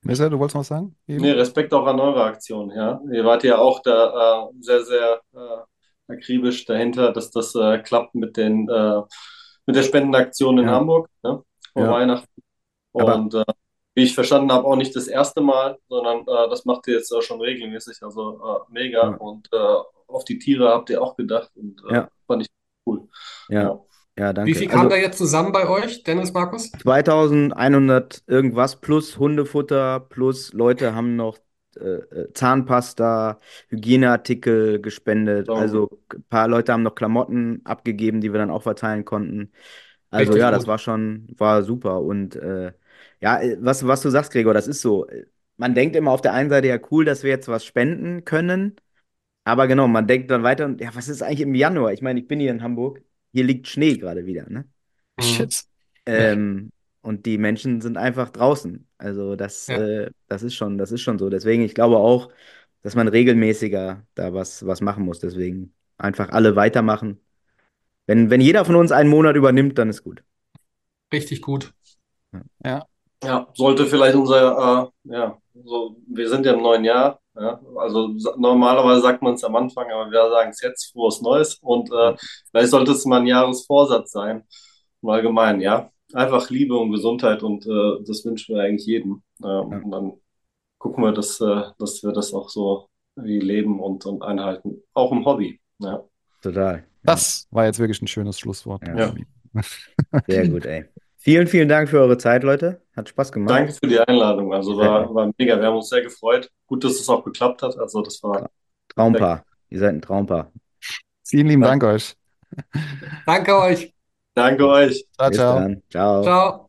Messer, du wolltest noch was sagen? Eben? Nee, Respekt auch an eure Aktion, ja. Ihr wart ja auch da äh, sehr, sehr äh, akribisch dahinter, dass das äh, klappt mit den äh, mit der Spendenaktion in Ja. Hamburg, ne? Vor Ja. Weihnachten. Und äh, wie ich verstanden habe, auch nicht das erste Mal, sondern äh, das macht ihr jetzt auch schon regelmäßig. Also äh, mega. Ja. Und äh, auf die Tiere habt ihr auch gedacht und äh, Ja. fand ich cool. Ja, ja, danke. Wie viel kam Also- da jetzt zusammen bei euch, Dennis, Markus? 2100 irgendwas plus Hundefutter plus Leute haben noch äh, äh, Zahnpasta, Hygieneartikel gespendet. Sauber. Also ein paar Leute haben noch Klamotten abgegeben, die wir dann auch verteilen konnten. Also Richtig ja, das gut. war schon, war super. Und äh, ja, äh, was, was du sagst, Gregor, das ist so. Man denkt immer auf der einen Seite, ja, cool, dass wir jetzt was spenden können. Aber genau, man denkt dann weiter und ja, was ist eigentlich im Januar? Ich meine, ich bin hier in Hamburg. Hier liegt Schnee gerade wieder, ne? Mhm. Shit. Ähm, und die Menschen sind einfach draußen. Also das, Ja. äh, das ist schon, das ist schon so. Deswegen, ich glaube auch, dass man regelmäßiger da was, was machen muss. Deswegen einfach alle weitermachen. Wenn, wenn jeder von uns einen Monat übernimmt, dann ist gut. Richtig gut. Ja, sollte vielleicht unser, äh, ja, so, wir sind ja im neuen Jahr, ja, also normalerweise sagt man es am Anfang, aber wir sagen es jetzt, frohes Neues und äh, vielleicht sollte es mal ein Jahresvorsatz sein, im Allgemeinen, ja, einfach Liebe und Gesundheit und äh, das wünschen wir eigentlich jedem äh, und dann gucken wir, dass, äh, dass wir das auch so wie leben und, und einhalten, auch im Hobby, ja. Total. Das war jetzt wirklich ein schönes Schlusswort. Ja. Ja. Sehr gut, ey. Vielen, vielen Dank für eure Zeit, Leute. Hat Spaß gemacht. Danke für die Einladung, also war, war mega, wir haben uns sehr gefreut, gut, dass es auch geklappt hat, also das war Traumpaar. Ihr seid ein Traumpaar. Vielen lieben Dank euch. Danke euch. Danke euch. Ciao, Bis ciao. dann. Ciao. Ciao.